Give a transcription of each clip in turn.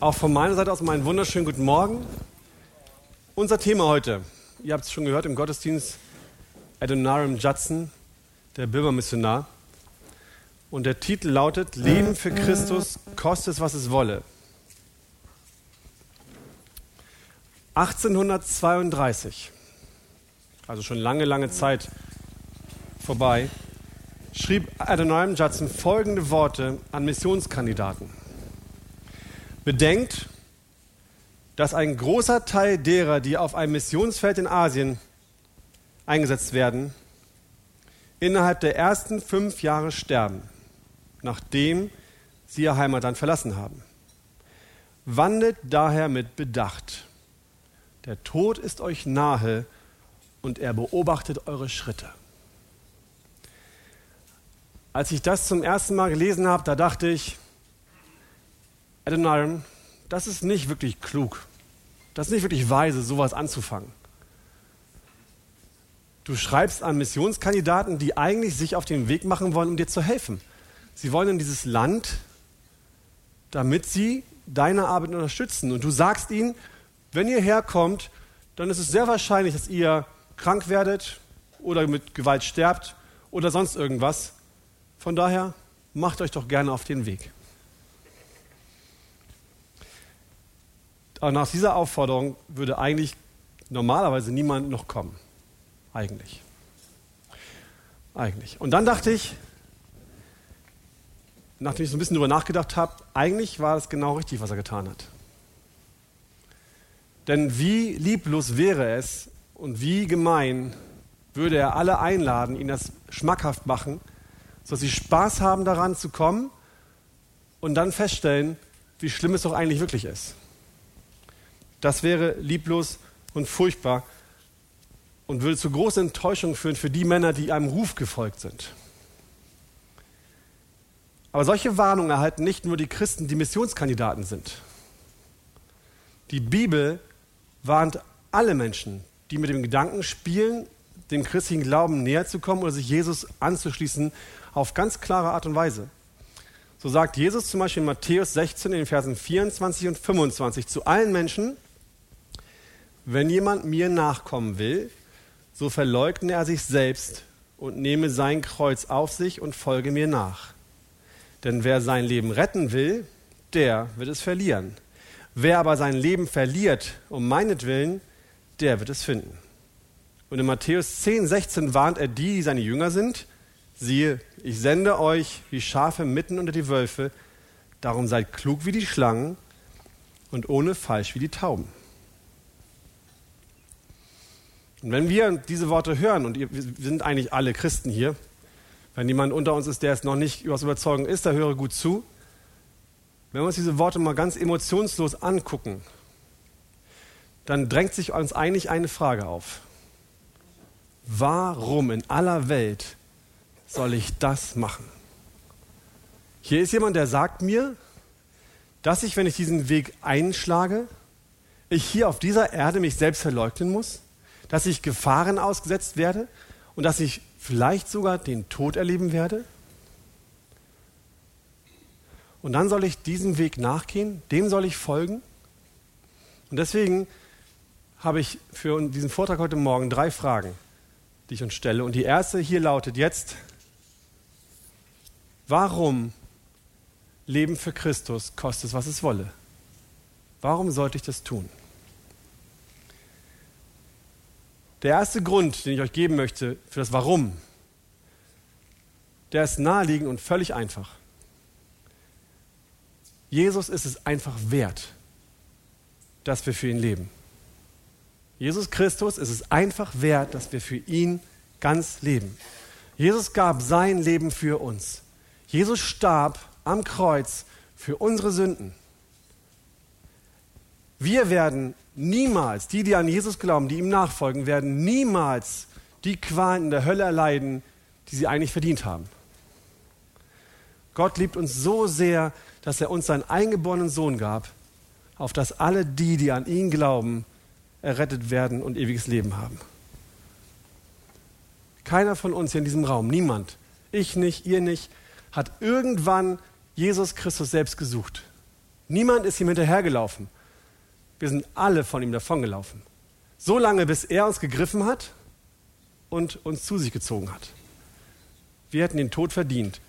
Auch von meiner Seite aus meinen wunderschönen guten Morgen. Unser Thema heute, ihr habt es schon gehört im Gottesdienst, Adoniram Judson, der Bürgermissionar. Und der Titel lautet Leben für Christus, koste es, was es wolle. 1832, also schon lange, lange Zeit vorbei, schrieb Adoniram Judson folgende Worte an Missionskandidaten. Bedenkt, dass ein großer Teil derer, die auf einem Missionsfeld in Asien eingesetzt werden, innerhalb der ersten fünf Jahre sterben, nachdem sie ihr Heimatland verlassen haben. Wandelt daher mit Bedacht. Der Tod ist euch nahe und er beobachtet eure Schritte. Als ich das zum ersten Mal gelesen habe, da dachte ich, Adoniram, das ist nicht wirklich klug. Das ist nicht wirklich weise, sowas anzufangen. Du schreibst an Missionskandidaten, die eigentlich sich auf den Weg machen wollen, um dir zu helfen. Sie wollen in dieses Land, damit sie deine Arbeit unterstützen. Und du sagst ihnen, wenn ihr herkommt, dann ist es sehr wahrscheinlich, dass ihr krank werdet oder mit Gewalt sterbt oder sonst irgendwas. Von daher macht euch doch gerne auf den Weg. Aber nach dieser Aufforderung würde eigentlich normalerweise niemand noch kommen. Eigentlich. Eigentlich. Und dann dachte ich, nachdem ich so ein bisschen darüber nachgedacht habe, eigentlich war es genau richtig, was er getan hat. Denn wie lieblos wäre es und wie gemein würde er alle einladen, ihnen das schmackhaft machen, sodass sie Spaß haben daran zu kommen und dann feststellen, wie schlimm es doch eigentlich wirklich ist. Das wäre lieblos und furchtbar und würde zu großer Enttäuschung führen für die Männer, die einem Ruf gefolgt sind. Aber solche Warnungen erhalten nicht nur die Christen, die Missionskandidaten sind. Die Bibel warnt alle Menschen, die mit dem Gedanken spielen, dem christlichen Glauben näher zu kommen oder sich Jesus anzuschließen, auf ganz klare Art und Weise. So sagt Jesus zum Beispiel in Matthäus 16 in den Versen 24 und 25 zu allen Menschen, wenn jemand mir nachkommen will, so verleugne er sich selbst und nehme sein Kreuz auf sich und folge mir nach. Denn wer sein Leben retten will, der wird es verlieren. Wer aber sein Leben verliert um meinetwillen, der wird es finden. Und in Matthäus 10, 16 warnt er die, die seine Jünger sind, siehe, ich sende euch wie Schafe mitten unter die Wölfe, darum seid klug wie die Schlangen und ohne falsch wie die Tauben. Und wenn wir diese Worte hören, und wir sind eigentlich alle Christen hier, wenn jemand unter uns ist, der es noch nicht übers Überzeugen ist, da höre gut zu. Wenn wir uns diese Worte mal ganz emotionslos angucken, dann drängt sich uns eigentlich eine Frage auf. Warum in aller Welt soll ich das machen? Hier ist jemand, der sagt mir, dass ich, wenn ich diesen Weg einschlage, ich hier auf dieser Erde mich selbst verleugnen muss, dass ich Gefahren ausgesetzt werde und dass ich vielleicht sogar den Tod erleben werde? Und dann soll ich diesem Weg nachgehen, dem soll ich folgen? Und deswegen habe ich für diesen Vortrag heute Morgen drei Fragen, die ich uns stelle. Und die erste hier lautet jetzt, warum Leben für Christus kostet was es wolle? Warum sollte ich das tun? Der erste Grund, den ich euch geben möchte für das Warum, der ist naheliegend und völlig einfach. Jesus ist es einfach wert, dass wir für ihn leben. Jesus Christus ist es einfach wert, dass wir für ihn ganz leben. Jesus gab sein Leben für uns. Jesus starb am Kreuz für unsere Sünden. Wir werden niemals, die, die an Jesus glauben, die ihm nachfolgen, werden niemals die Qualen in der Hölle erleiden, die sie eigentlich verdient haben. Gott liebt uns so sehr, dass er uns seinen eingeborenen Sohn gab, auf dass alle die, die an ihn glauben, errettet werden und ewiges Leben haben. Keiner von uns hier in diesem Raum, niemand, ich nicht, ihr nicht, hat irgendwann Jesus Christus selbst gesucht. Niemand ist ihm hinterhergelaufen. Wir sind alle von ihm davongelaufen. So lange, bis er uns gegriffen hat und uns zu sich gezogen hat. Wir hätten den Tod verdient.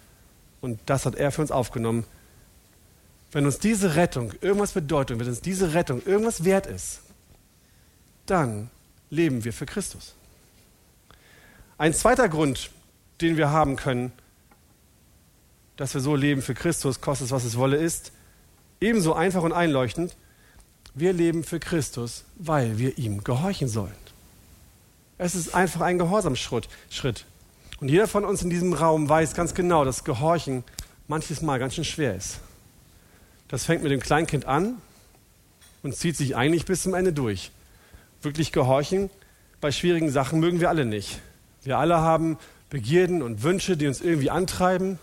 Und das hat er für uns aufgenommen. Wenn uns diese Rettung irgendwas bedeutet, wenn uns diese Rettung irgendwas wert ist, dann leben wir für Christus. Ein zweiter Grund, den wir haben können, dass wir so leben für Christus, kostet es, was es wolle, ist ebenso einfach und einleuchtend. Wir leben für Christus, weil wir ihm gehorchen sollen. Es ist einfach ein Gehorsamsschritt. Und jeder von uns in diesem Raum weiß ganz genau, dass Gehorchen manches Mal ganz schön schwer ist. Das fängt mit dem Kleinkind an und zieht sich eigentlich bis zum Ende durch. Wirklich gehorchen bei schwierigen Sachen mögen wir alle nicht. Wir alle haben Begierden und Wünsche, die uns irgendwie antreiben.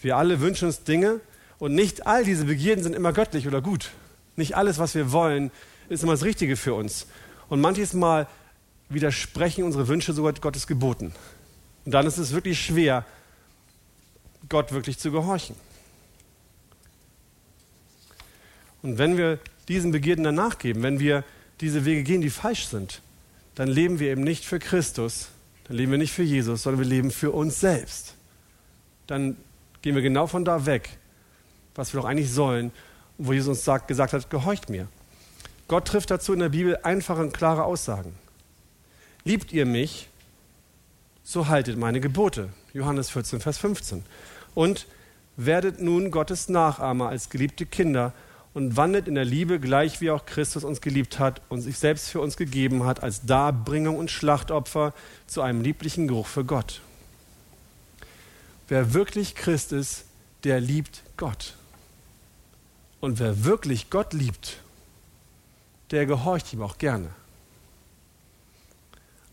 Wir alle wünschen uns Dinge und nicht all diese Begierden sind immer göttlich oder gut. Nicht alles, was wir wollen, ist immer das Richtige für uns. Und manches Mal widersprechen unsere Wünsche sogar Gottes Geboten. Und dann ist es wirklich schwer, Gott wirklich zu gehorchen. Und wenn wir diesen Begierden dann nachgeben, wenn wir diese Wege gehen, die falsch sind, dann leben wir eben nicht für Christus, dann leben wir nicht für Jesus, sondern wir leben für uns selbst. Dann gehen wir genau von da weg, was wir doch eigentlich sollen, wo Jesus sagt, gesagt hat, gehorcht mir. Gott trifft dazu in der Bibel einfache und klare Aussagen. Liebt ihr mich, so haltet meine Gebote. Johannes 14, Vers 15. Und werdet nun Gottes Nachahmer als geliebte Kinder und wandelt in der Liebe, gleich wie auch Christus uns geliebt hat und sich selbst für uns gegeben hat, als Darbringung und Schlachtopfer zu einem lieblichen Geruch für Gott. Wer wirklich Christ ist, der liebt Gott. Und wer wirklich Gott liebt, der gehorcht ihm auch gerne.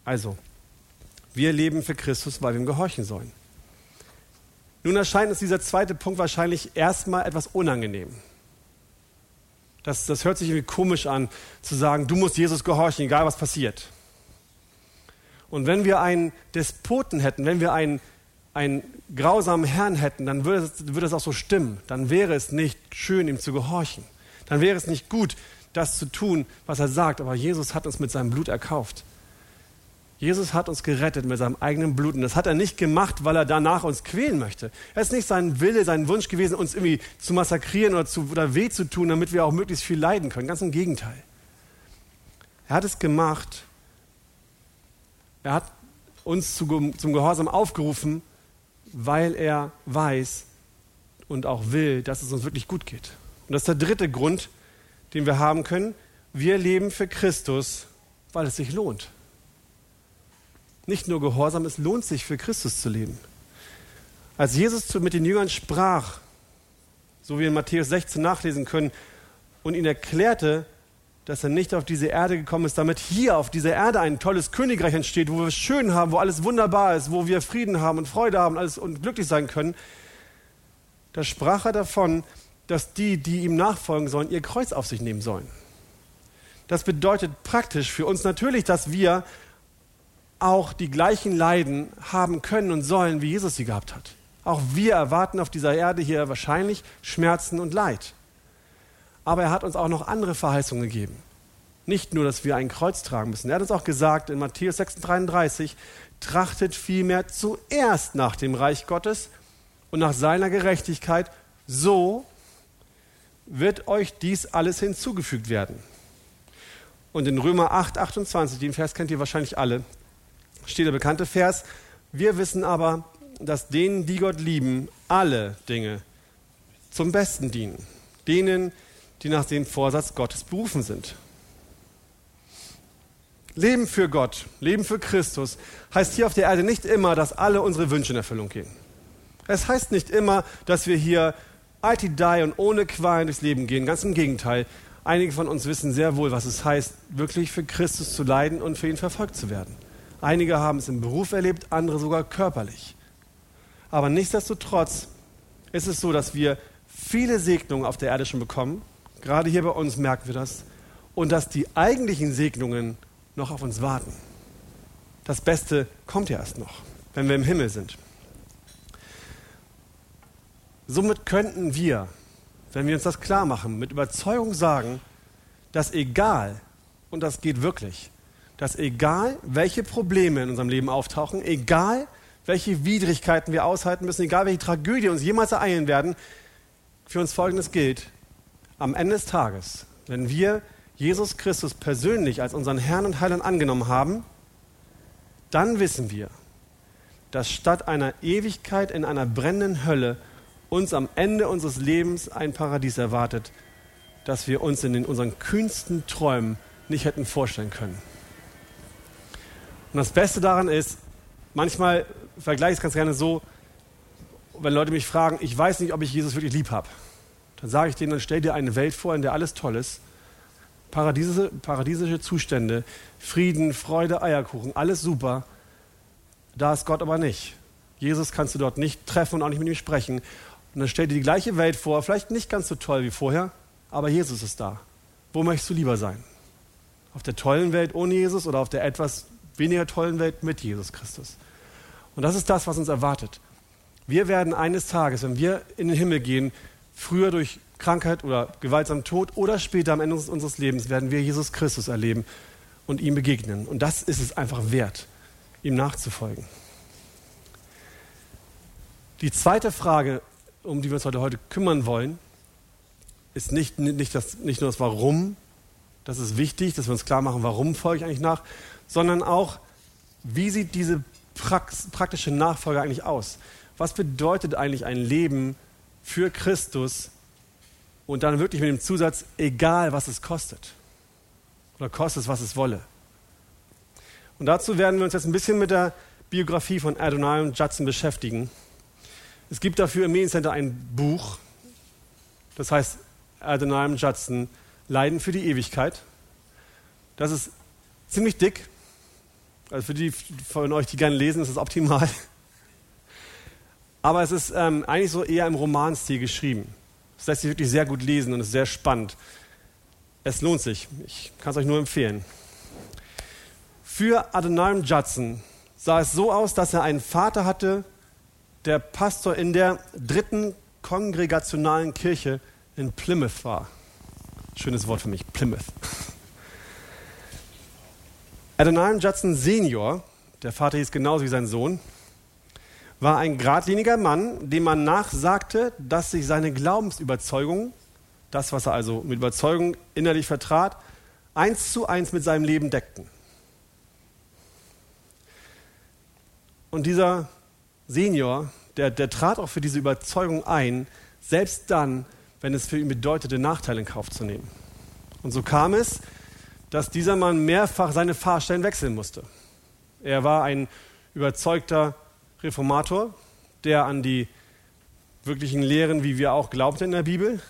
Also, wir leben für Christus, weil wir ihm gehorchen sollen. Nun erscheint uns dieser zweite Punkt wahrscheinlich erstmal etwas unangenehm. Das, das hört sich irgendwie komisch an, zu sagen, du musst Jesus gehorchen, egal was passiert. Und wenn wir einen Despoten hätten, wenn wir einen, einen grausamen Herrn hätten, dann würde es, würde es auch so stimmen. Dann wäre es nicht schön, ihm zu gehorchen. Dann wäre es nicht gut, das zu tun, was er sagt. Aber Jesus hat uns mit seinem Blut erkauft. Jesus hat uns gerettet mit seinem eigenen Blut. Und das hat er nicht gemacht, weil er danach uns quälen möchte. Es ist nicht sein Wille, sein Wunsch gewesen, uns irgendwie zu massakrieren oder, zu, oder weh zu tun, damit wir auch möglichst viel leiden können. Ganz im Gegenteil. Er hat es gemacht. Er hat uns zu, zum Gehorsam aufgerufen, weil er weiß und auch will, dass es uns wirklich gut geht. Und das ist der dritte Grund, den wir haben können. Wir leben für Christus, weil es sich lohnt. Nicht nur Gehorsam, es lohnt sich für Christus zu leben. Als Jesus mit den Jüngern sprach, so wie wir in Matthäus 16 nachlesen können, und ihnen erklärte, dass er nicht auf diese Erde gekommen ist, damit hier auf dieser Erde ein tolles Königreich entsteht, wo wir es schön haben, wo alles wunderbar ist, wo wir Frieden haben und Freude haben alles und glücklich sein können. Da sprach er davon, dass die, die ihm nachfolgen sollen, ihr Kreuz auf sich nehmen sollen. Das bedeutet praktisch für uns natürlich, dass wir auch die gleichen Leiden haben können und sollen, wie Jesus sie gehabt hat. Auch wir erwarten auf dieser Erde hier wahrscheinlich Schmerzen und Leid. Aber er hat uns auch noch andere Verheißungen gegeben. Nicht nur, dass wir ein Kreuz tragen müssen. Er hat uns auch gesagt in Matthäus 6,33, trachtet vielmehr zuerst nach dem Reich Gottes und nach seiner Gerechtigkeit, so wird euch dies alles hinzugefügt werden. Und in Römer 8, 28, den Vers kennt ihr wahrscheinlich alle, steht der bekannte Vers, wir wissen aber, dass denen, die Gott lieben, alle Dinge zum Besten dienen. Denen, die nach dem Vorsatz Gottes berufen sind. Leben für Gott, Leben für Christus heißt hier auf der Erde nicht immer, dass alle unsere Wünsche in Erfüllung gehen. Es heißt nicht immer, dass wir hier IT die und ohne Qualen durchs Leben gehen. Ganz im Gegenteil. Einige von uns wissen sehr wohl, was es heißt, wirklich für Christus zu leiden und für ihn verfolgt zu werden. Einige haben es im Beruf erlebt, andere sogar körperlich. Aber nichtsdestotrotz ist es so, dass wir viele Segnungen auf der Erde schon bekommen. Gerade hier bei uns merken wir das. Und dass die eigentlichen Segnungen noch auf uns warten. Das Beste kommt ja erst noch, wenn wir im Himmel sind. Somit könnten wir wenn wir uns das klar machen, mit Überzeugung sagen, dass egal, und das geht wirklich, dass egal, welche Probleme in unserem Leben auftauchen, egal, welche Widrigkeiten wir aushalten müssen, egal, welche Tragödie uns jemals ereilen werden, für uns Folgendes gilt. Am Ende des Tages, wenn wir Jesus Christus persönlich als unseren Herrn und Heiland angenommen haben, dann wissen wir, dass statt einer Ewigkeit in einer brennenden Hölle uns am Ende unseres Lebens ein Paradies erwartet, das wir uns in unseren kühnsten Träumen nicht hätten vorstellen können. Und das Beste daran ist, manchmal vergleiche ich es ganz gerne so, wenn Leute mich fragen, ich weiß nicht, ob ich Jesus wirklich lieb habe, dann sage ich denen, dann stell dir eine Welt vor, in der alles toll ist, paradiesische, paradiesische Zustände, Frieden, Freude, Eierkuchen, alles super. Da ist Gott aber nicht. Jesus kannst du dort nicht treffen und auch nicht mit ihm sprechen. Und dann stell dir die gleiche Welt vor, vielleicht nicht ganz so toll wie vorher, aber Jesus ist da. Wo möchtest du lieber sein? Auf der tollen Welt ohne Jesus oder auf der etwas weniger tollen Welt mit Jesus Christus? Und das ist das, was uns erwartet. Wir werden eines Tages, wenn wir in den Himmel gehen, früher durch Krankheit oder gewaltsamen Tod oder später am Ende unseres Lebens, werden wir Jesus Christus erleben und ihm begegnen. Und das ist es einfach wert, ihm nachzufolgen. Die zweite Frage, um die wir uns heute, heute kümmern wollen, ist nicht, nicht, das, nicht nur das Warum, das ist wichtig, dass wir uns klar machen, warum folge ich eigentlich nach, sondern auch, wie sieht diese praktische Nachfolge eigentlich aus? Was bedeutet eigentlich ein Leben für Christus und dann wirklich mit dem Zusatz, egal was es kostet? Oder kostet es, was es wolle? Und dazu werden wir uns jetzt ein bisschen mit der Biografie von Adonai und Judson beschäftigen. Es gibt dafür im Mediencenter ein Buch, das heißt Adonai und Judson, Leiden für die Ewigkeit. Das ist ziemlich dick, also für die von euch, die gerne lesen, ist es optimal. Aber es ist ähm, eigentlich so eher im Romanstil geschrieben. Das lässt sich wirklich sehr gut lesen und ist sehr spannend. Es lohnt sich. Ich kann es euch nur empfehlen. Für Adoniram Judson sah es so aus, dass er einen Vater hatte, der Pastor in der dritten kongregationalen Kirche in Plymouth war. Schönes Wort für mich, Plymouth. Adoniram Judson Senior, der Vater hieß genauso wie sein Sohn, war ein geradliniger Mann, dem man nachsagte, dass sich seine Glaubensüberzeugung, das, was er also mit Überzeugung innerlich vertrat, eins zu eins mit seinem Leben deckten. Und dieser Senior, der, der trat auch für diese Überzeugung ein, selbst dann, wenn es für ihn bedeutete, Nachteile in Kauf zu nehmen. Und so kam es, dass dieser Mann mehrfach seine Fahrstellen wechseln musste. Er war ein überzeugter Reformator, der an die wirklichen Lehren, wie wir auch glaubten in der Bibel,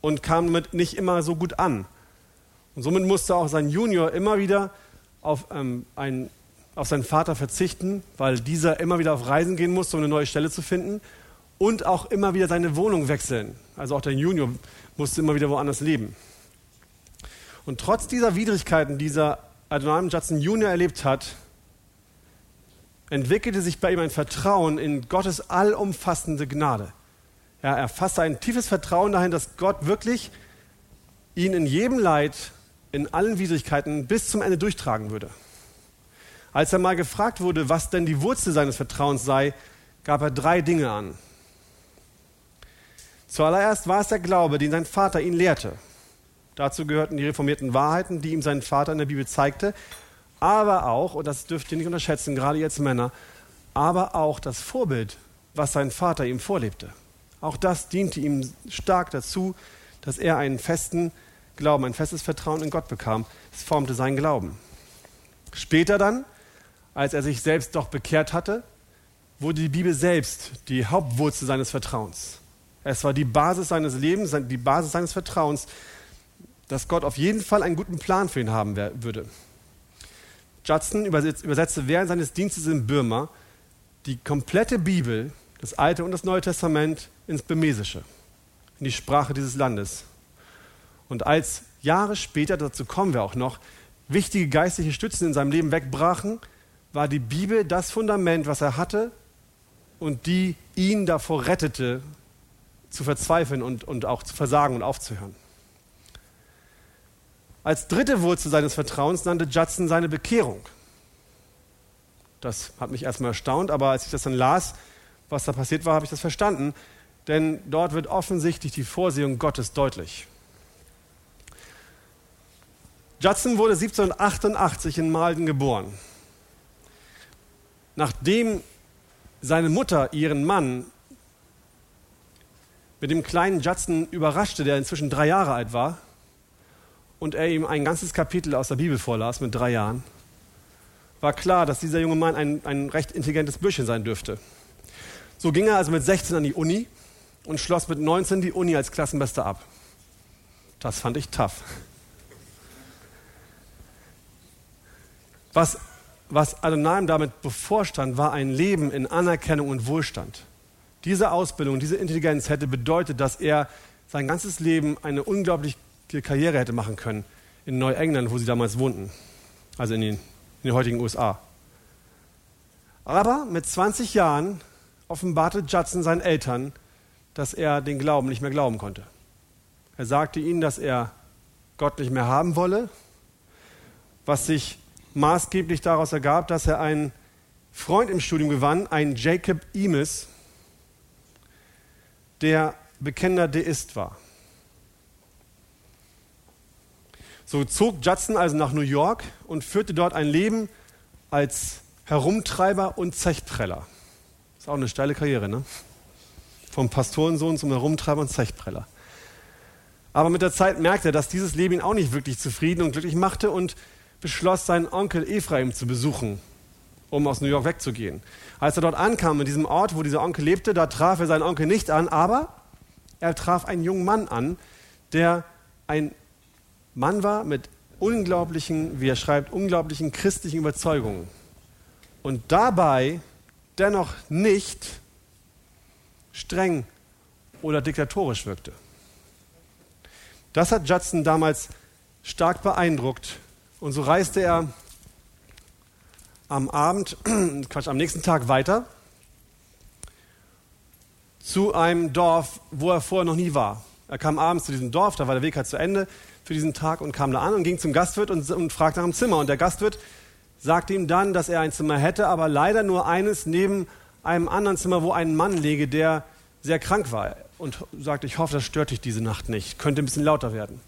und kam damit nicht immer so gut an. Und somit musste auch sein Junior immer wieder auf, ähm, ein, auf seinen Vater verzichten, weil dieser immer wieder auf Reisen gehen musste, um eine neue Stelle zu finden und auch immer wieder seine Wohnung wechseln. Also auch der Junior musste immer wieder woanders leben. Und trotz dieser Widrigkeiten, die dieser Adonai Judson Jr. erlebt hat, entwickelte sich bei ihm ein Vertrauen in Gottes allumfassende Gnade. Ja, er fasste ein tiefes Vertrauen dahin, dass Gott wirklich ihn in jedem Leid, in allen Widrigkeiten bis zum Ende durchtragen würde. Als er mal gefragt wurde, was denn die Wurzel seines Vertrauens sei, gab er drei Dinge an. Zuallererst war es der Glaube, den sein Vater ihn lehrte. Dazu gehörten die reformierten Wahrheiten, die ihm sein Vater in der Bibel zeigte, aber auch, und das dürft ihr nicht unterschätzen, gerade jetzt Männer, aber auch das Vorbild, was sein Vater ihm vorlebte. Auch das diente ihm stark dazu, dass er einen festen Glauben, ein festes Vertrauen in Gott bekam. Es formte seinen Glauben. Später dann, als er sich selbst doch bekehrt hatte, wurde die Bibel selbst die Hauptwurzel seines Vertrauens. Es war die Basis seines Lebens, die Basis seines Vertrauens, dass Gott auf jeden Fall einen guten Plan für ihn haben würde. Judson übersetzte während seines Dienstes in Burma die komplette Bibel, das Alte und das Neue Testament, ins Burmesische, in die Sprache dieses Landes. Und als Jahre später, dazu kommen wir auch noch, wichtige geistliche Stützen in seinem Leben wegbrachen, war die Bibel das Fundament, was er hatte und die ihn davor rettete, zu verzweifeln und, und auch zu versagen und aufzuhören. Als dritte Wurzel seines Vertrauens nannte Judson seine Bekehrung. Das hat mich erstmal erstaunt, aber als ich das dann las, was da passiert war, habe ich das verstanden. Denn dort wird offensichtlich die Vorsehung Gottes deutlich. Judson wurde 1788 in Malden geboren. Nachdem seine Mutter ihren Mann mit dem kleinen Judson überraschte, der inzwischen drei Jahre alt war, und er ihm ein ganzes Kapitel aus der Bibel vorlas mit drei Jahren, war klar, dass dieser junge Mann ein, ein recht intelligentes Bürschchen sein dürfte. So ging er also mit 16 an die Uni und schloss mit 19 die Uni als Klassenbester ab. Das fand ich tough. Was, was Adonai damit bevorstand, war ein Leben in Anerkennung und Wohlstand. Diese Ausbildung, diese Intelligenz hätte bedeutet, dass er sein ganzes Leben eine unglaubliche Karriere hätte machen können in Neuengland, wo sie damals wohnten, also in den, in den heutigen USA. Aber mit 20 Jahren offenbarte Judson seinen Eltern, dass er den Glauben nicht mehr glauben konnte. Er sagte ihnen, dass er Gott nicht mehr haben wolle, was sich maßgeblich daraus ergab, dass er einen Freund im Studium gewann, einen Jacob Eames, der bekennender Deist war. So zog Judson also nach New York und führte dort ein Leben als Herumtreiber und Zechpreller. Ist auch eine steile Karriere, ne? Vom Pastorensohn zum Herumtreiber und Zechpreller. Aber mit der Zeit merkte er, dass dieses Leben ihn auch nicht wirklich zufrieden und glücklich machte und beschloss, seinen Onkel Ephraim zu besuchen, um aus New York wegzugehen. Als er dort ankam, in diesem Ort, wo dieser Onkel lebte, da traf er seinen Onkel nicht an, aber er traf einen jungen Mann an, der ein Mann war mit unglaublichen, wie er schreibt, unglaublichen christlichen Überzeugungen. Und dabei dennoch nicht streng oder diktatorisch wirkte. Das hat Judson damals stark beeindruckt und so reiste er am Abend, Quatsch, am nächsten Tag weiter zu einem Dorf, wo er vorher noch nie war. Er kam abends zu diesem Dorf, da war der Weg halt zu Ende für diesen Tag und kam da an und ging zum Gastwirt und, und fragte nach einem Zimmer. Und der Gastwirt sagte ihm dann, dass er ein Zimmer hätte, aber leider nur eines neben einem anderen Zimmer, wo ein Mann lege, der sehr krank war. Und sagte, ich hoffe, das stört dich diese Nacht nicht. Könnte ein bisschen lauter werden.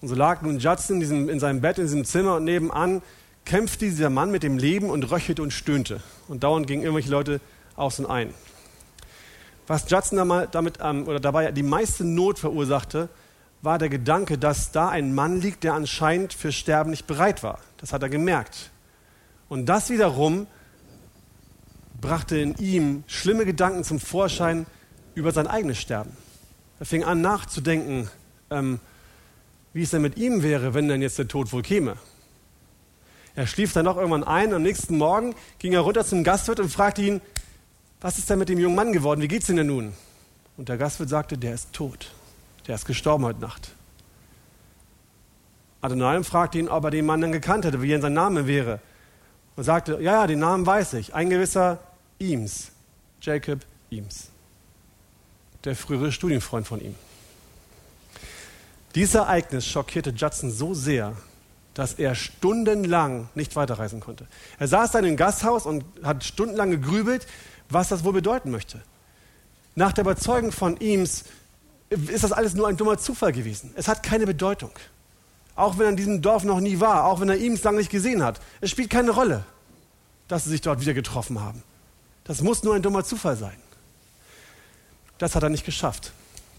Und so lag nun Judson in, diesem, in seinem Bett, in diesem Zimmer und nebenan kämpfte dieser Mann mit dem Leben und röchelte und stöhnte. Und dauernd gingen irgendwelche Leute aus und ein. Was Judson damit, ähm, oder dabei die meiste Not verursachte, war der Gedanke, dass da ein Mann liegt, der anscheinend für Sterben nicht bereit war. Das hat er gemerkt. Und das wiederum brachte in ihm schlimme Gedanken zum Vorschein über sein eigenes Sterben. Er fing an nachzudenken, ähm, wie es denn mit ihm wäre, wenn denn jetzt der Tod wohl käme. Er schlief dann noch irgendwann ein. Am nächsten Morgen ging er runter zum Gastwirt und fragte ihn, was ist denn mit dem jungen Mann geworden? Wie geht's ihm denn nun? Und der Gastwirt sagte, der ist tot. Der ist gestorben heute Nacht. Adonai fragte ihn, ob er den Mann dann gekannt hätte, wie er sein Name wäre. Und sagte, ja, ja, den Namen weiß ich. Ein gewisser Eames. Jacob Eames. Der frühere Studienfreund von ihm. Dieses Ereignis schockierte Judson so sehr, dass er stundenlang nicht weiterreisen konnte. Er saß dann im Gasthaus und hat stundenlang gegrübelt, was das wohl bedeuten möchte. Nach der Überzeugung von Eames ist das alles nur ein dummer Zufall gewesen. Es hat keine Bedeutung. Auch wenn er in diesem Dorf noch nie war, auch wenn er Eames lange nicht gesehen hat. Es spielt keine Rolle, dass sie sich dort wieder getroffen haben. Das muss nur ein dummer Zufall sein. Das hat er nicht geschafft,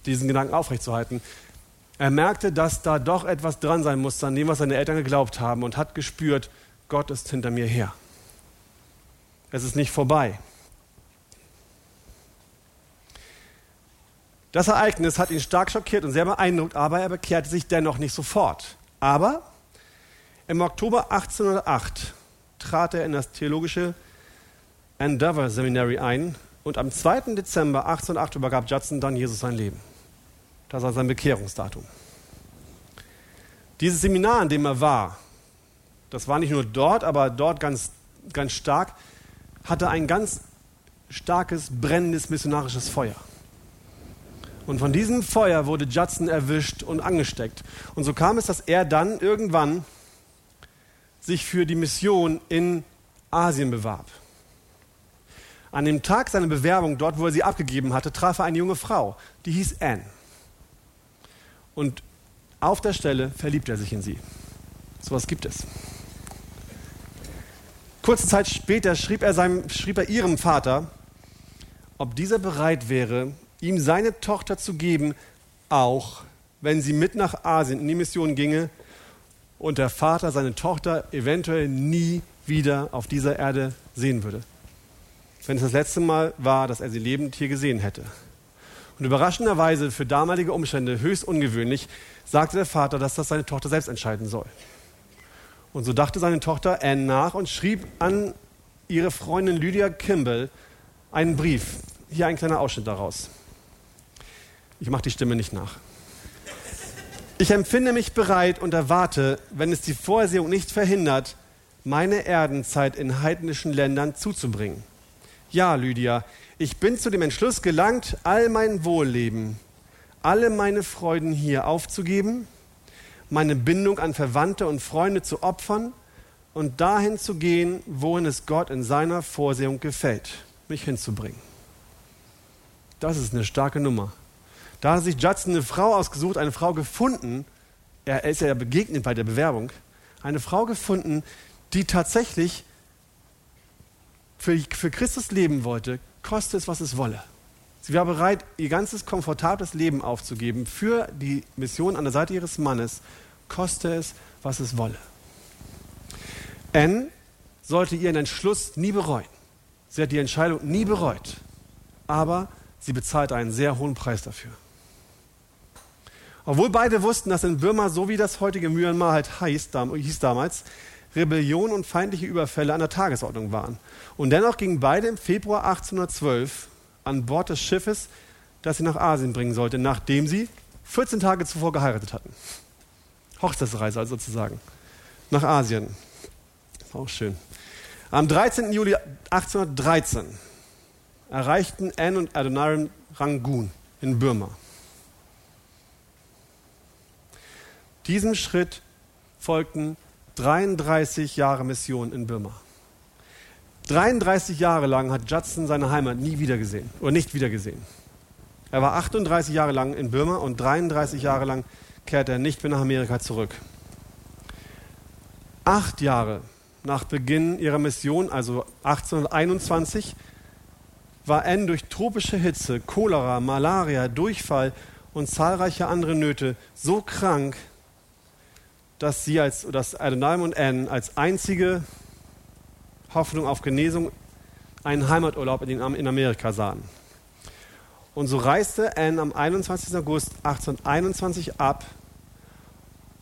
diesen Gedanken aufrechtzuerhalten. Er merkte, dass da doch etwas dran sein musste an dem, was seine Eltern geglaubt haben und hat gespürt, Gott ist hinter mir her. Es ist nicht vorbei. Das Ereignis hat ihn stark schockiert und sehr beeindruckt, aber er bekehrte sich dennoch nicht sofort. Aber im Oktober 1808 trat er in das theologische Endeavour Seminary ein und am 2. Dezember 1808 übergab Judson dann Jesus sein Leben. Das war sein Bekehrungsdatum. Dieses Seminar, in dem er war, das war nicht nur dort, aber dort ganz, ganz stark, hatte ein ganz starkes, brennendes missionarisches Feuer. Und von diesem Feuer wurde Judson erwischt und angesteckt. Und so kam es, dass er dann irgendwann sich für die Mission in Asien bewarb. An dem Tag seiner Bewerbung, dort wo er sie abgegeben hatte, traf er eine junge Frau, die hieß Anne. Und auf der Stelle verliebt er sich in sie. So was gibt es. Kurze Zeit später schrieb er, seinem, schrieb er ihrem Vater, ob dieser bereit wäre, ihm seine Tochter zu geben, auch wenn sie mit nach Asien in die Mission ginge und der Vater seine Tochter eventuell nie wieder auf dieser Erde sehen würde. Wenn es das letzte Mal war, dass er sie lebend hier gesehen hätte. Und überraschenderweise für damalige Umstände höchst ungewöhnlich, sagte der Vater, dass das seine Tochter selbst entscheiden soll. Und so dachte seine Tochter Anne nach und schrieb an ihre Freundin Lydia Kimball einen Brief. Hier ein kleiner Ausschnitt daraus. Ich mache die Stimme nicht nach. Ich empfinde mich bereit und erwarte, wenn es die Vorsehung nicht verhindert, meine Erdenzeit in heidnischen Ländern zuzubringen. Ja, Lydia, ich bin zu dem Entschluss gelangt, all mein Wohlleben, alle meine Freuden hier aufzugeben, meine Bindung an Verwandte und Freunde zu opfern und dahin zu gehen, wohin es Gott in seiner Vorsehung gefällt, mich hinzubringen. Das ist eine starke Nummer. Da hat sich Judson eine Frau ausgesucht, eine Frau gefunden, er ist ja begegnet bei der Bewerbung, eine Frau gefunden, die tatsächlich für, für Christus leben wollte, koste es, was es wolle. Sie war bereit, ihr ganzes komfortables Leben aufzugeben für die Mission an der Seite ihres Mannes, koste es, was es wolle. Anne sollte ihren Entschluss nie bereuen. Sie hat die Entscheidung nie bereut. Aber sie bezahlte einen sehr hohen Preis dafür. Obwohl beide wussten, dass in Burma, so wie das heutige Myanmar halt heißt, hieß damals, Rebellion und feindliche Überfälle an der Tagesordnung waren. Und dennoch gingen beide im Februar 1812 an Bord des Schiffes, das sie nach Asien bringen sollte, nachdem sie 14 Tage zuvor geheiratet hatten. Hochzeitsreise also sozusagen. Nach Asien. Auch schön. Am 13. Juli 1813 erreichten Anne und Adoniram Rangoon in Burma. Diesem Schritt folgten 33 Jahre Mission in Burma. 33 Jahre lang hat Judson seine Heimat nie wiedergesehen oder nicht wiedergesehen. Er war 38 Jahre lang in Burma und 33 Jahre lang kehrte er nicht mehr nach Amerika zurück. Acht Jahre nach Beginn ihrer Mission, also 1821, war Anne durch tropische Hitze, Cholera, Malaria, Durchfall und zahlreiche andere Nöte so krank, dass sie als, dass Adonai und Anne als einzige Hoffnung auf Genesung einen Heimaturlaub in, Amerika sahen. Und so reiste Anne am 21. August 1821 ab,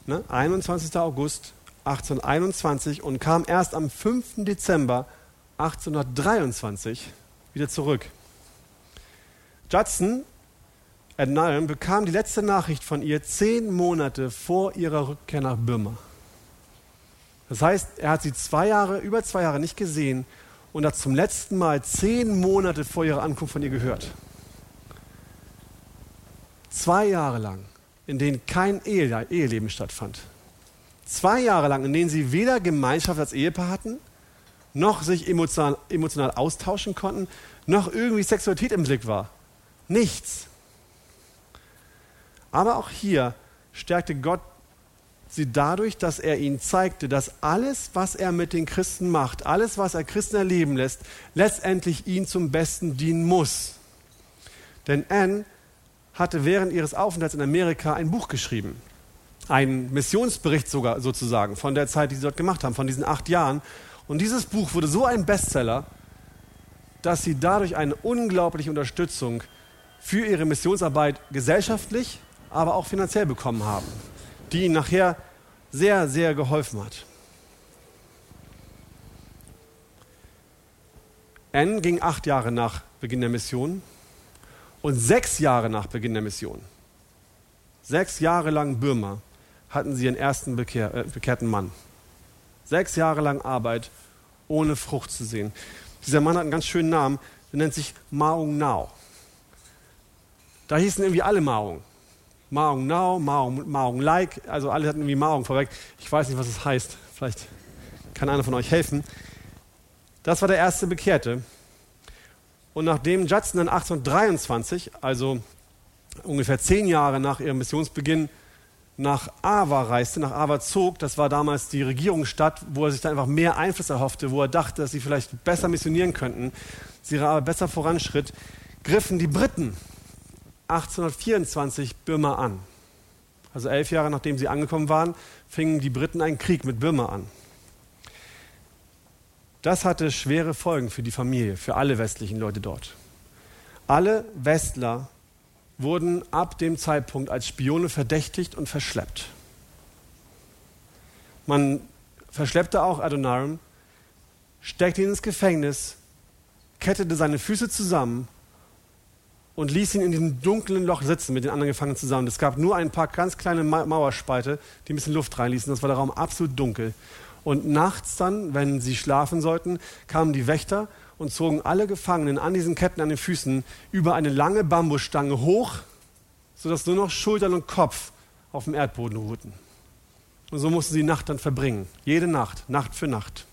ne, 21. August 1821 und kam erst am 5. Dezember 1823 wieder zurück. Judson Adnan bekam die letzte Nachricht von ihr zehn Monate vor ihrer Rückkehr nach Birma. Das heißt, er hat sie zwei Jahre, über zwei Jahre nicht gesehen und hat zum letzten Mal zehn Monate vor ihrer Ankunft von ihr gehört. Zwei Jahre lang, in denen kein Eheleben stattfand. Zwei Jahre lang, in denen sie weder Gemeinschaft als Ehepaar hatten, noch sich emotional, emotional austauschen konnten, noch irgendwie Sexualität im Blick war. Nichts. Aber auch hier stärkte Gott sie dadurch, dass er ihnen zeigte, dass alles, was er mit den Christen macht, alles, was er Christen erleben lässt, letztendlich ihnen zum Besten dienen muss. Denn Anne hatte während ihres Aufenthalts in Amerika ein Buch geschrieben. Ein Missionsbericht sogar sozusagen von der Zeit, die sie dort gemacht haben, von diesen acht Jahren. Und dieses Buch wurde so ein Bestseller, dass sie dadurch eine unglaubliche Unterstützung für ihre Missionsarbeit gesellschaftlich, aber auch finanziell bekommen haben, die ihnen nachher sehr, sehr geholfen hat. Anne ging acht Jahre nach Beginn der Mission und sechs Jahre nach Beginn der Mission, sechs Jahre lang Birma, hatten sie ihren ersten bekehr, äh, bekehrten Mann. Sechs Jahre lang Arbeit, ohne Frucht zu sehen. Dieser Mann hat einen ganz schönen Namen, der nennt sich Maung Nao. Da hießen irgendwie alle Maung. Maung Now, Maung, Maung Like, also alle hatten irgendwie Maung vorweg. Ich weiß nicht, was es das heißt. Vielleicht kann einer von euch helfen. Das war der erste Bekehrte. Und nachdem Judson dann 1823, also ungefähr zehn Jahre nach ihrem Missionsbeginn, nach Ava reiste, nach Ava zog, das war damals die Regierungsstadt, wo er sich dann einfach mehr Einfluss erhoffte, wo er dachte, dass sie vielleicht besser missionieren könnten, sie besser voranschritt, griffen die Briten 1824 Birma an. Also elf Jahre nachdem sie angekommen waren, fingen die Briten einen Krieg mit Birma an. Das hatte schwere Folgen für die Familie, für alle westlichen Leute dort. Alle Westler wurden ab dem Zeitpunkt als Spione verdächtigt und verschleppt. Man verschleppte auch Adoniram, steckte ihn ins Gefängnis, kettete seine Füße zusammen und ließ ihn in diesem dunklen Loch sitzen mit den anderen Gefangenen zusammen. Es gab nur ein paar ganz kleine Mauerspalte, die ein bisschen Luft reinließen. Das war der Raum absolut dunkel. Und nachts dann, wenn sie schlafen sollten, kamen die Wächter und zogen alle Gefangenen an diesen Ketten an den Füßen über eine lange Bambusstange hoch, sodass nur noch Schultern und Kopf auf dem Erdboden ruhten. Und so mussten sie die Nacht dann verbringen. Jede Nacht, Nacht für Nacht.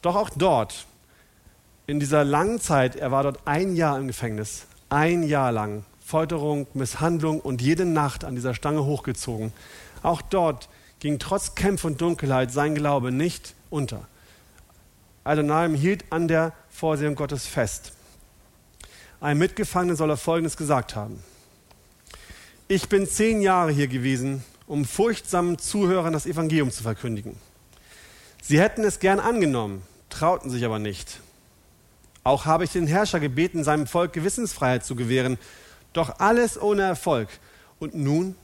Doch auch dort, in dieser langen Zeit, er war dort ein Jahr im Gefängnis, ein Jahr lang, Folterung, Misshandlung und jede Nacht an dieser Stange hochgezogen. Auch dort ging trotz Kämpfe und Dunkelheit sein Glaube nicht unter. Adonai hielt an der Vorsehung Gottes fest. Ein Mitgefangener soll er Folgendes gesagt haben. Ich bin zehn Jahre hier gewesen, um furchtsamen Zuhörern das Evangelium zu verkündigen. Sie hätten es gern angenommen, trauten sich aber nicht. Auch habe ich den Herrscher gebeten, seinem Volk Gewissensfreiheit zu gewähren, doch alles ohne Erfolg. Und nun,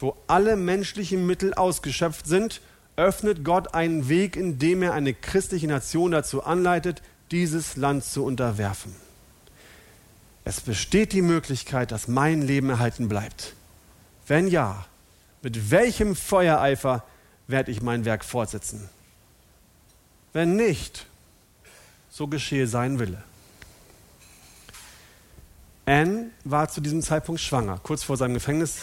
wo alle menschlichen Mittel ausgeschöpft sind, öffnet Gott einen Weg, indem er eine christliche Nation dazu anleitet, dieses Land zu unterwerfen. Es besteht die Möglichkeit, dass mein Leben erhalten bleibt. Wenn ja, mit welchem Feuereifer werde ich mein Werk fortsetzen? Wenn nicht, so geschehe sein Wille. Anne war zu diesem Zeitpunkt schwanger, kurz vor seinem Gefängnis,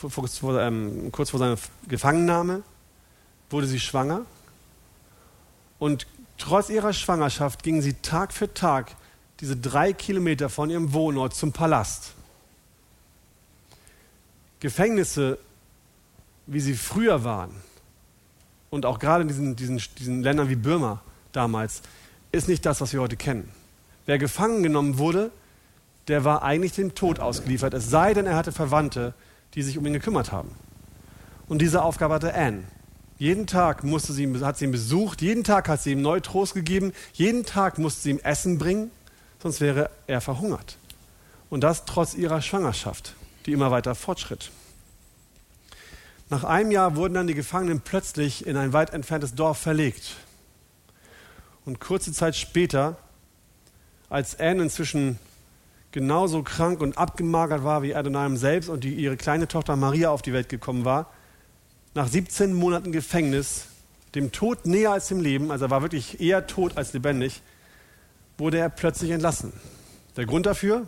kurz vor, ähm, kurz vor seiner Gefangennahme wurde sie schwanger und trotz ihrer Schwangerschaft ging sie Tag für Tag diese drei Kilometer von ihrem Wohnort zum Palast. Gefängnisse, wie sie früher waren, und auch gerade in diesen, diesen, diesen Ländern wie Burma damals, ist nicht das, was wir heute kennen. Wer gefangen genommen wurde, der war eigentlich dem Tod ausgeliefert, es sei denn, er hatte Verwandte, die sich um ihn gekümmert haben. Und diese Aufgabe hatte Anne. Jeden Tag musste sie, hat sie ihn besucht, jeden Tag hat sie ihm neu Trost gegeben, jeden Tag musste sie ihm Essen bringen, sonst wäre er verhungert. Und das trotz ihrer Schwangerschaft, die immer weiter fortschritt. Nach einem Jahr wurden dann die Gefangenen plötzlich in ein weit entferntes Dorf verlegt. Und kurze Zeit später, als Anne inzwischen genauso krank und abgemagert war wie Adonai selbst und die, ihre kleine Tochter Maria auf die Welt gekommen war, nach 17 Monaten Gefängnis, dem Tod näher als dem Leben, also er war wirklich eher tot als lebendig, wurde er plötzlich entlassen. Der Grund dafür?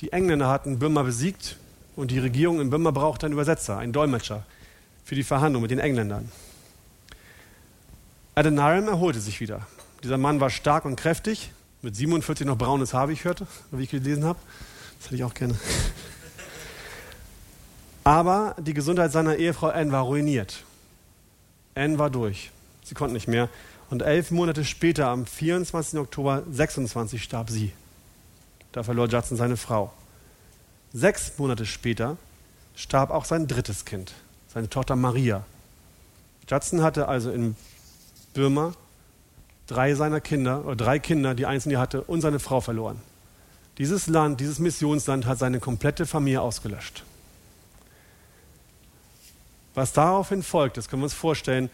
Die Engländer hatten Birma besiegt und die Regierung in Birma brauchte einen Übersetzer, einen Dolmetscher für die Verhandlung mit den Engländern. Adoniram erholte sich wieder. Dieser Mann war stark und kräftig, mit 47 noch braunes Haar, wie ich hörte, wie ich gelesen habe. Das hätte ich auch gerne. Aber die Gesundheit seiner Ehefrau Anne war ruiniert. Anne war durch. Sie konnte nicht mehr. Und elf Monate später, am 24. Oktober 26, starb sie. Da verlor Judson seine Frau. Sechs Monate später starb auch sein drittes Kind, seine Tochter Maria. Judson hatte also in Birma drei seiner Kinder, oder drei Kinder, die einzeln er hatte, und seine Frau verloren. Dieses Land, dieses Missionsland hat seine komplette Familie ausgelöscht. Was daraufhin folgt, das können wir uns vorstellen,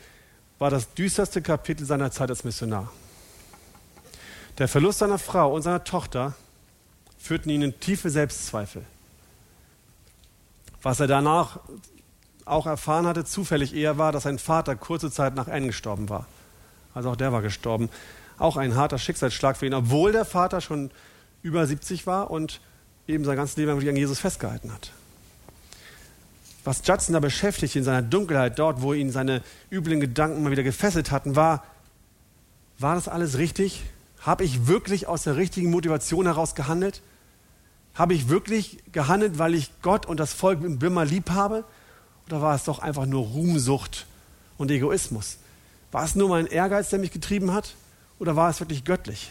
war das düsterste Kapitel seiner Zeit als Missionar. Der Verlust seiner Frau und seiner Tochter führten ihn in tiefe Selbstzweifel. Was er danach auch erfahren hatte, zufällig eher war, dass sein Vater kurze Zeit nach Anne gestorben war. Also auch der war gestorben. Auch ein harter Schicksalsschlag für ihn, obwohl der Vater schon über 70 war und eben sein ganzes Leben an Jesus festgehalten hat. Was Judson da beschäftigt in seiner Dunkelheit, dort, wo ihn seine üblen Gedanken mal wieder gefesselt hatten, war, war das alles richtig? Habe ich wirklich aus der richtigen Motivation heraus gehandelt? Habe ich wirklich gehandelt, weil ich Gott und das Volk in Birma lieb habe? Oder war es doch einfach nur Ruhmsucht und Egoismus? War es nur mein Ehrgeiz, der mich getrieben hat? Oder war es wirklich göttlich?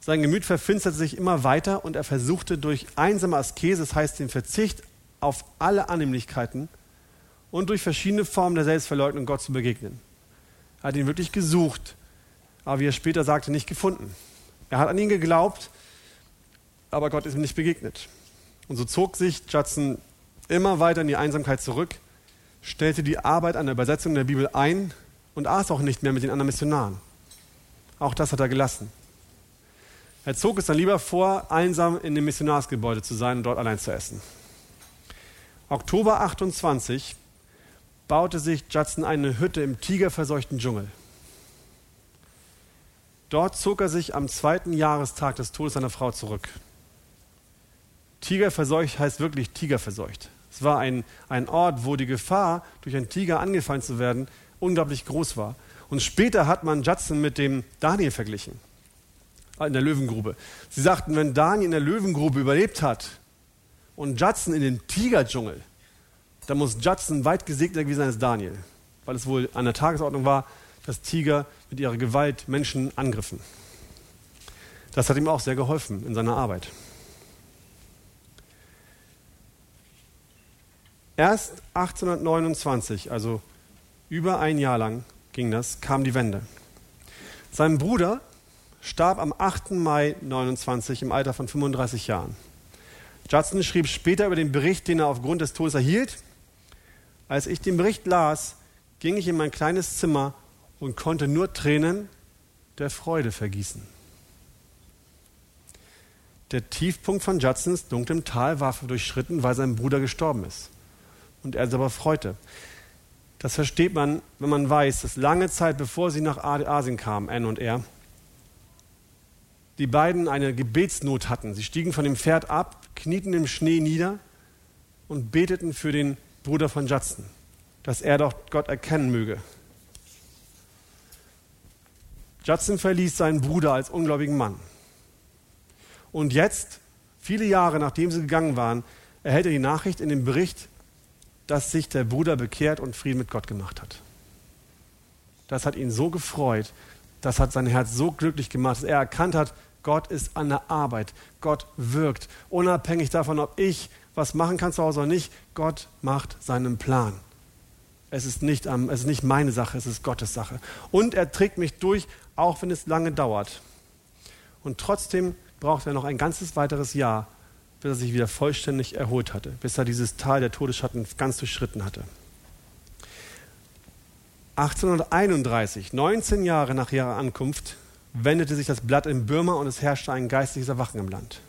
Sein Gemüt verfinsterte sich immer weiter und er versuchte durch einsame Askese, das heißt den Verzicht auf alle Annehmlichkeiten und durch verschiedene Formen der Selbstverleugnung Gott zu begegnen. Er hat ihn wirklich gesucht, aber wie er später sagte, nicht gefunden. Er hat an ihn geglaubt, aber Gott ist ihm nicht begegnet. Und so zog sich Judson immer weiter in die Einsamkeit zurück, stellte die Arbeit an der Übersetzung der Bibel ein und aß auch nicht mehr mit den anderen Missionaren. Auch das hat er gelassen. Er zog es dann lieber vor, einsam in dem Missionarsgebäude zu sein und dort allein zu essen. Oktober 28 baute sich Judson eine Hütte im tigerverseuchten Dschungel. Dort zog er sich am zweiten Jahrestag des Todes seiner Frau zurück. Tigerverseucht heißt wirklich tigerverseucht. Es war ein, ein Ort, wo die Gefahr, durch einen Tiger angefallen zu werden, unglaublich groß war. Und später hat man Judson mit dem Daniel verglichen in der Löwengrube. Sie sagten, wenn Daniel in der Löwengrube überlebt hat und Judson in den Tigerdschungel, dann muss Judson weit gesegneter gewesen sein als Daniel, weil es wohl an der Tagesordnung war, dass Tiger mit ihrer Gewalt Menschen angriffen. Das hat ihm auch sehr geholfen in seiner Arbeit. Erst 1829, also über ein Jahr lang ging das, kam die Wende. Sein Bruder starb am 8. Mai 29 im Alter von 35 Jahren. Judson schrieb später über den Bericht, den er aufgrund des Todes erhielt. Als ich den Bericht las, ging ich in mein kleines Zimmer und konnte nur Tränen der Freude vergießen. Der Tiefpunkt von Judsons dunklem Tal war durchschritten, weil sein Bruder gestorben ist. Und er sich aber freute. Das versteht man, wenn man weiß, dass lange Zeit bevor sie nach Asien kamen, Anne und er, die beiden eine Gebetsnot hatten. Sie stiegen von dem Pferd ab, knieten im Schnee nieder und beteten für den Bruder von Judson, dass er doch Gott erkennen möge. Judson verließ seinen Bruder als ungläubigen Mann. Und jetzt, viele Jahre nachdem sie gegangen waren, erhält er die Nachricht in dem Bericht, dass sich der Bruder bekehrt und Frieden mit Gott gemacht hat. Das hat ihn so gefreut, das hat sein Herz so glücklich gemacht, dass er erkannt hat, Gott ist an der Arbeit. Gott wirkt. Unabhängig davon, ob ich was machen kann zu Hause oder nicht, Gott macht seinen Plan. Es ist, nicht, es ist nicht meine Sache, es ist Gottes Sache. Und er trägt mich durch, auch wenn es lange dauert. Und trotzdem braucht er noch ein ganzes weiteres Jahr, bis er sich wieder vollständig erholt hatte, bis er dieses Tal der Todesschatten ganz durchschritten hatte. 1831, 19 Jahre nach ihrer Ankunft, wendete sich das Blatt in Burma und es herrschte ein geistliches Erwachen im Land.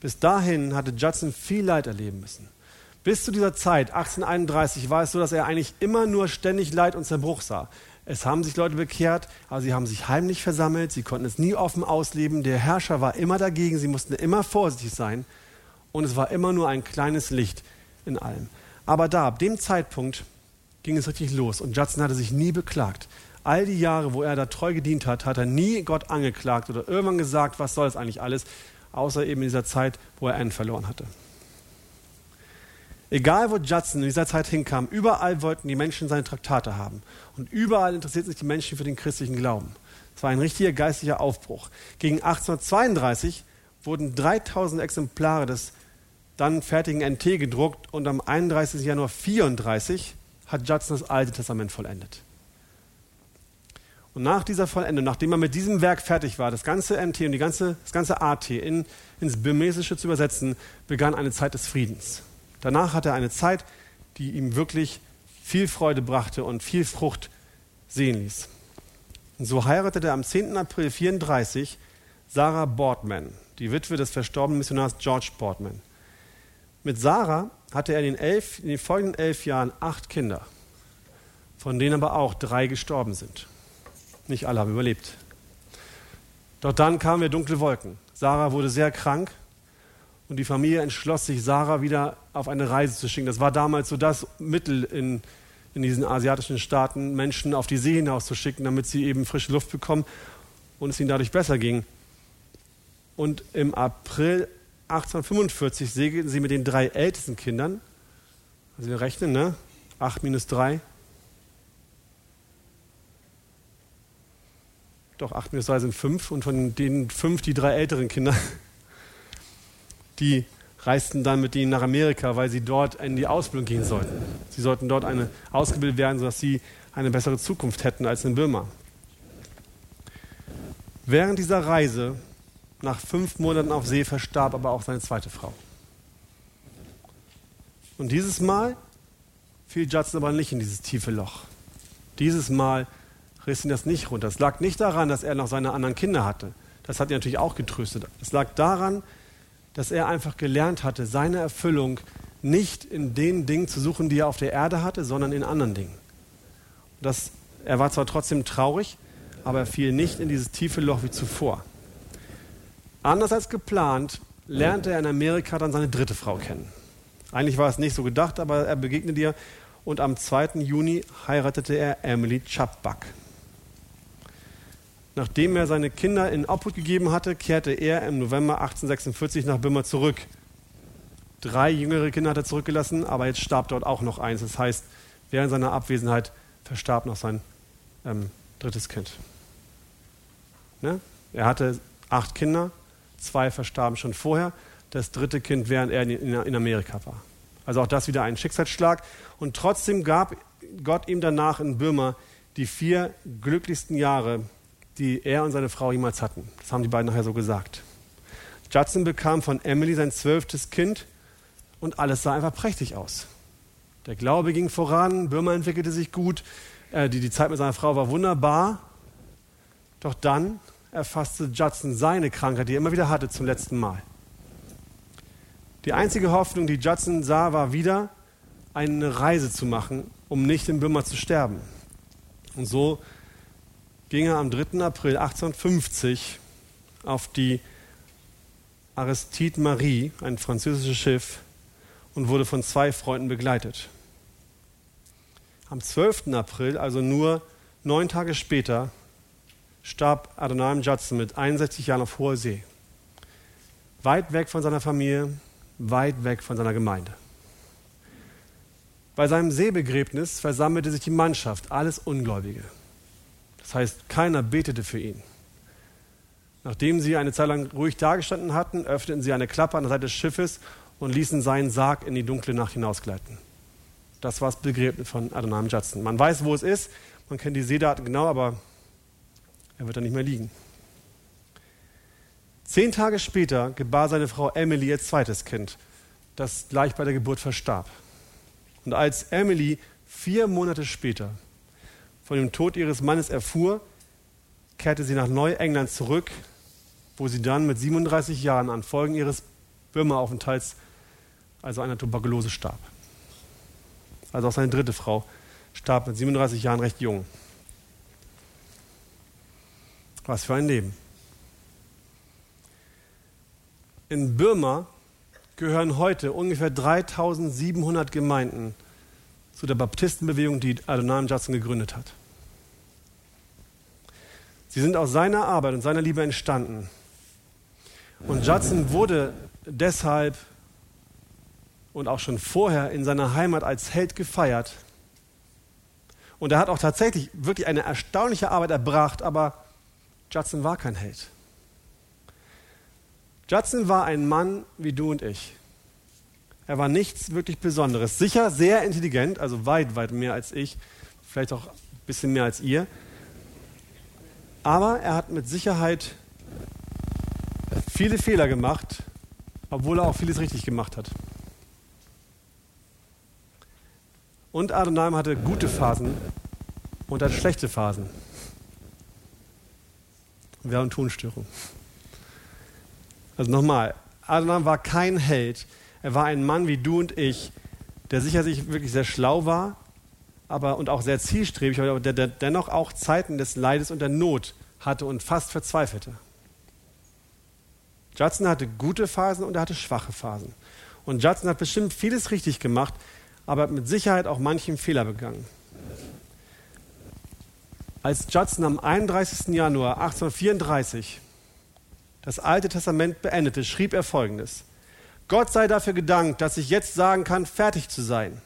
Bis dahin hatte Judson viel Leid erleben müssen. Bis zu dieser Zeit, 1831, war es so, dass er eigentlich immer nur ständig Leid und Zerbruch sah. Es haben sich Leute bekehrt, aber sie haben sich heimlich versammelt, sie konnten es nie offen ausleben. Der Herrscher war immer dagegen, sie mussten immer vorsichtig sein und es war immer nur ein kleines Licht in allem. Aber da, ab dem Zeitpunkt, ging es richtig los und Judson hatte sich nie beklagt all die Jahre, wo er da treu gedient hat, hat er nie Gott angeklagt oder irgendwann gesagt, was soll das eigentlich alles, außer eben in dieser Zeit, wo er Anne verloren hatte. Egal, wo Judson in dieser Zeit hinkam, überall wollten die Menschen seine Traktate haben. Und überall interessierten sich die Menschen für den christlichen Glauben. Es war ein richtiger geistlicher Aufbruch. Gegen 1832 wurden 3000 Exemplare des dann fertigen NT gedruckt und am 31. Januar 34 hat Judson das Alte Testament vollendet. Und nach dieser Vollendung, nachdem er mit diesem Werk fertig war, das ganze MT und die ganze, das ganze AT in, ins Burmesische zu übersetzen, begann eine Zeit des Friedens. Danach hatte er eine Zeit, die ihm wirklich viel Freude brachte und viel Frucht sehen ließ. Und so heiratete er am 10. April 1934 Sarah Boardman, die Witwe des verstorbenen Missionars George Boardman. Mit Sarah hatte er in den, elf, in den folgenden elf Jahren acht Kinder, von denen aber auch drei gestorben sind. Nicht alle haben überlebt. Doch dann kamen wir dunkle Wolken. Sarah wurde sehr krank und die Familie entschloss sich, Sarah wieder auf eine Reise zu schicken. Das war damals so das Mittel in, in diesen asiatischen Staaten, Menschen auf die See hinaus zu schicken, damit sie eben frische Luft bekommen und es ihnen dadurch besser ging. Und im April 1845 segelten sie mit den drei ältesten Kindern, also wir rechnen, ne? 8 minus 3. Doch, 8 minus 3 sind 5 und von den 5 die drei älteren Kinder, die reisten dann mit ihnen nach Amerika, weil sie dort in die Ausbildung gehen sollten. Sie sollten dort eine, ausgebildet werden, sodass sie eine bessere Zukunft hätten als in Birma. Während dieser Reise, nach fünf Monaten auf See, verstarb aber auch seine zweite Frau. Und dieses Mal fiel Judson aber nicht in dieses tiefe Loch. Dieses Mal riss ihn das nicht runter. Es lag nicht daran, dass er noch seine anderen Kinder hatte. Das hat ihn natürlich auch getröstet. Es lag daran, dass er einfach gelernt hatte, seine Erfüllung nicht in den Dingen zu suchen, die er auf der Erde hatte, sondern in anderen Dingen. Das, er war zwar trotzdem traurig, aber er fiel nicht in dieses tiefe Loch wie zuvor. Anders als geplant, lernte er in Amerika dann seine dritte Frau kennen. Eigentlich war es nicht so gedacht, aber er begegnete ihr und am 2. Juni heiratete er Emily Chapbuck. Nachdem er seine Kinder in Obhut gegeben hatte, kehrte er im November 1846 nach Birma zurück. Drei jüngere Kinder hat er zurückgelassen, aber jetzt starb dort auch noch eins. Das heißt, während seiner Abwesenheit verstarb noch sein ähm, drittes Kind. Ne? Er hatte acht Kinder, zwei verstarben schon vorher, das dritte Kind, während er in Amerika war. Also auch das wieder ein Schicksalsschlag. Und trotzdem gab Gott ihm danach in Birma die vier glücklichsten Jahre, die er und seine Frau jemals hatten. Das haben die beiden nachher so gesagt. Judson bekam von Emily sein zwölftes Kind und alles sah einfach prächtig aus. Der Glaube ging voran, Birma entwickelte sich gut, äh, die, die Zeit mit seiner Frau war wunderbar. Doch dann erfasste Judson seine Krankheit, die er immer wieder hatte, zum letzten Mal. Die einzige Hoffnung, die Judson sah, war wieder, eine Reise zu machen, um nicht in Birma zu sterben. Und so ging er am 3. April 1850 auf die Aristide Marie, ein französisches Schiff, und wurde von zwei Freunden begleitet. Am 12. April, also nur neun Tage später, starb Adonai Judson mit 61 Jahren auf hoher See. Weit weg von seiner Familie, weit weg von seiner Gemeinde. Bei seinem Seebegräbnis versammelte sich die Mannschaft, alles Ungläubige. Das heißt, keiner betete für ihn. Nachdem sie eine Zeit lang ruhig dagestanden hatten, öffneten sie eine Klappe an der Seite des Schiffes und ließen seinen Sarg in die dunkle Nacht hinausgleiten. Das war das Begräbnis von Adonai Judson. Man weiß, wo es ist, man kennt die Seedaten genau, aber er wird da nicht mehr liegen. Zehn Tage später gebar seine Frau Emily ihr zweites Kind, das gleich bei der Geburt verstarb. Und als Emily vier Monate später von dem Tod ihres Mannes erfuhr, kehrte sie nach Neuengland zurück, wo sie dann mit 37 Jahren an Folgen ihres Birma-Aufenthalts, also einer Tuberkulose, starb. Also auch seine dritte Frau starb mit 37 Jahren recht jung. Was für ein Leben. In Birma gehören heute ungefähr 3700 Gemeinden zu der Baptistenbewegung, die Adonai Judson gegründet hat. Sie sind aus seiner Arbeit und seiner Liebe entstanden. Und Judson wurde deshalb und auch schon vorher in seiner Heimat als Held gefeiert. Und er hat auch tatsächlich wirklich eine erstaunliche Arbeit erbracht, aber Judson war kein Held. Judson war ein Mann wie du und ich. Er war nichts wirklich Besonderes. Sicher sehr intelligent, also weit, weit mehr als ich, vielleicht auch ein bisschen mehr als ihr. Aber er hat mit Sicherheit viele Fehler gemacht, obwohl er auch vieles richtig gemacht hat. Und Adonai hatte gute Phasen und hat schlechte Phasen. Wir haben Tonstörung. Also nochmal, Adonai war kein Held, er war ein Mann wie du und ich, der sicher sich wirklich sehr schlau war, aber und auch sehr zielstrebig, aber der, der dennoch auch Zeiten des Leides und der Not hatte und fast verzweifelte. Judson hatte gute Phasen und er hatte schwache Phasen. Und Judson hat bestimmt vieles richtig gemacht, aber hat mit Sicherheit auch manchen Fehler begangen. Als Judson am 31. Januar 1834 das Alte Testament beendete, schrieb er folgendes. Gott sei dafür gedankt, dass ich jetzt sagen kann, fertig zu sein.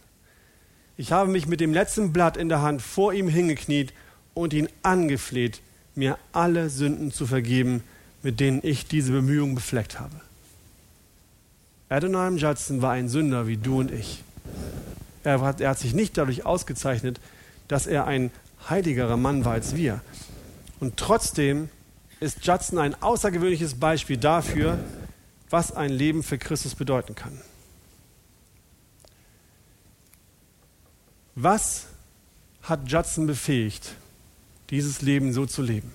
Ich habe mich mit dem letzten Blatt in der Hand vor ihm hingekniet und ihn angefleht, mir alle Sünden zu vergeben, mit denen ich diese Bemühungen befleckt habe. Adoniram Judson war ein Sünder wie du und ich. Er hat, er hat sich nicht dadurch ausgezeichnet, dass er ein heiligerer Mann war als wir. Und trotzdem ist Judson ein außergewöhnliches Beispiel dafür, was ein Leben für Christus bedeuten kann. Was hat Judson befähigt, dieses Leben so zu leben?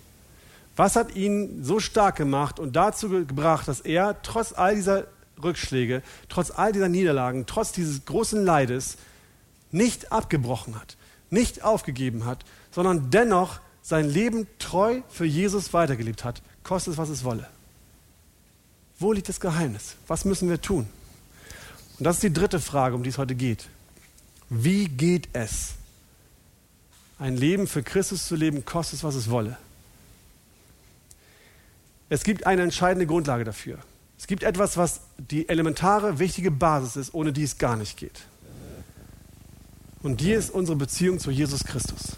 Was hat ihn so stark gemacht und dazu gebracht, dass er trotz all dieser Rückschläge, trotz all dieser Niederlagen, trotz dieses großen Leides nicht abgebrochen hat, nicht aufgegeben hat, sondern dennoch sein Leben treu für Jesus weitergelebt hat, kostet es, was es wolle. Wo liegt das Geheimnis? Was müssen wir tun? Und das ist die dritte Frage, um die es heute geht. Wie geht es? Ein Leben für Christus zu leben, kostet es, was es wolle. Es gibt eine entscheidende Grundlage dafür. Es gibt etwas, was die elementare, wichtige Basis ist, ohne die es gar nicht geht. Und die ist unsere Beziehung zu Jesus Christus.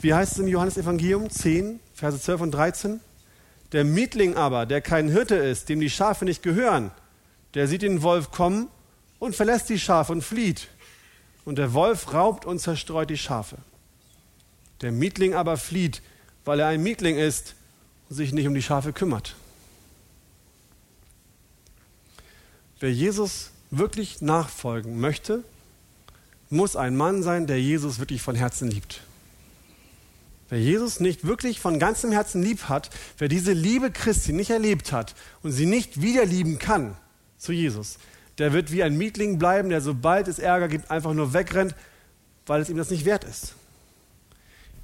Wie heißt es im Johannesevangelium 10, Verse 12 und 13? Der Mietling aber, der kein Hirte ist, dem die Schafe nicht gehören, der sieht den Wolf kommen und verlässt die Schafe und flieht. Und der Wolf raubt und zerstreut die Schafe. Der Mietling aber flieht, weil er ein Mietling ist und sich nicht um die Schafe kümmert. Wer Jesus wirklich nachfolgen möchte, muss ein Mann sein, der Jesus wirklich von Herzen liebt. Wer Jesus nicht wirklich von ganzem Herzen lieb hat, wer diese Liebe Christi nicht erlebt hat und sie nicht wieder lieben kann zu Jesus, der wird wie ein Mietling bleiben, der sobald es Ärger gibt, einfach nur wegrennt, weil es ihm das nicht wert ist.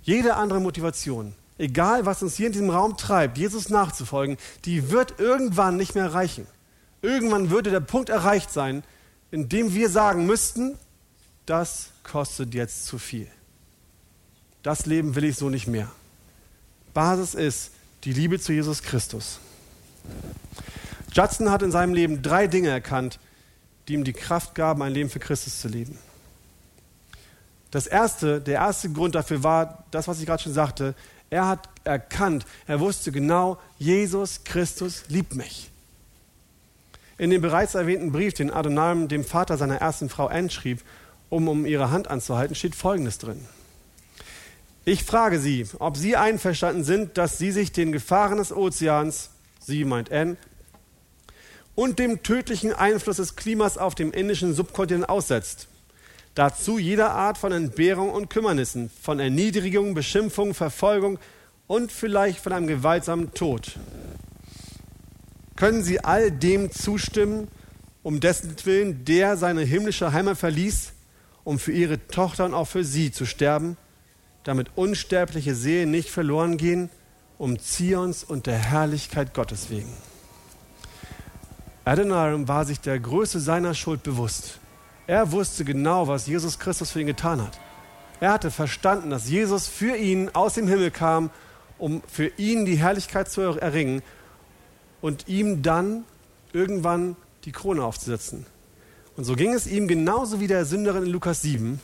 Jede andere Motivation, egal was uns hier in diesem Raum treibt, Jesus nachzufolgen, die wird irgendwann nicht mehr reichen. Irgendwann würde der Punkt erreicht sein, in dem wir sagen müssten, das kostet jetzt zu viel. Das Leben will ich so nicht mehr. Basis ist die Liebe zu Jesus Christus. Judson hat in seinem Leben drei Dinge erkannt, die ihm die Kraft gaben, ein Leben für Christus zu leben. Das erste, der erste Grund dafür war das, was ich gerade schon sagte. Er hat erkannt, er wusste genau, Jesus Christus liebt mich. In dem bereits erwähnten Brief, den Adonai dem Vater seiner ersten Frau Anne schrieb, um um ihre Hand anzuhalten, steht Folgendes drin. Ich frage Sie, ob Sie einverstanden sind, dass Sie sich den Gefahren des Ozeans, sie meint N, und dem tödlichen Einfluss des Klimas auf dem indischen Subkontinent aussetzt. Dazu jeder Art von Entbehrung und Kümmernissen, von Erniedrigung, Beschimpfung, Verfolgung und vielleicht von einem gewaltsamen Tod. Können Sie all dem zustimmen, um dessen Willen der seine himmlische Heimat verließ, um für Ihre Tochter und auch für Sie zu sterben? Damit unsterbliche Seelen nicht verloren gehen, um Zions und der Herrlichkeit Gottes wegen. Adoniram war sich der Größe seiner Schuld bewusst. Er wusste genau, was Jesus Christus für ihn getan hat. Er hatte verstanden, dass Jesus für ihn aus dem Himmel kam, um für ihn die Herrlichkeit zu erringen und ihm dann irgendwann die Krone aufzusetzen. Und so ging es ihm genauso wie der Sünderin in Lukas 7,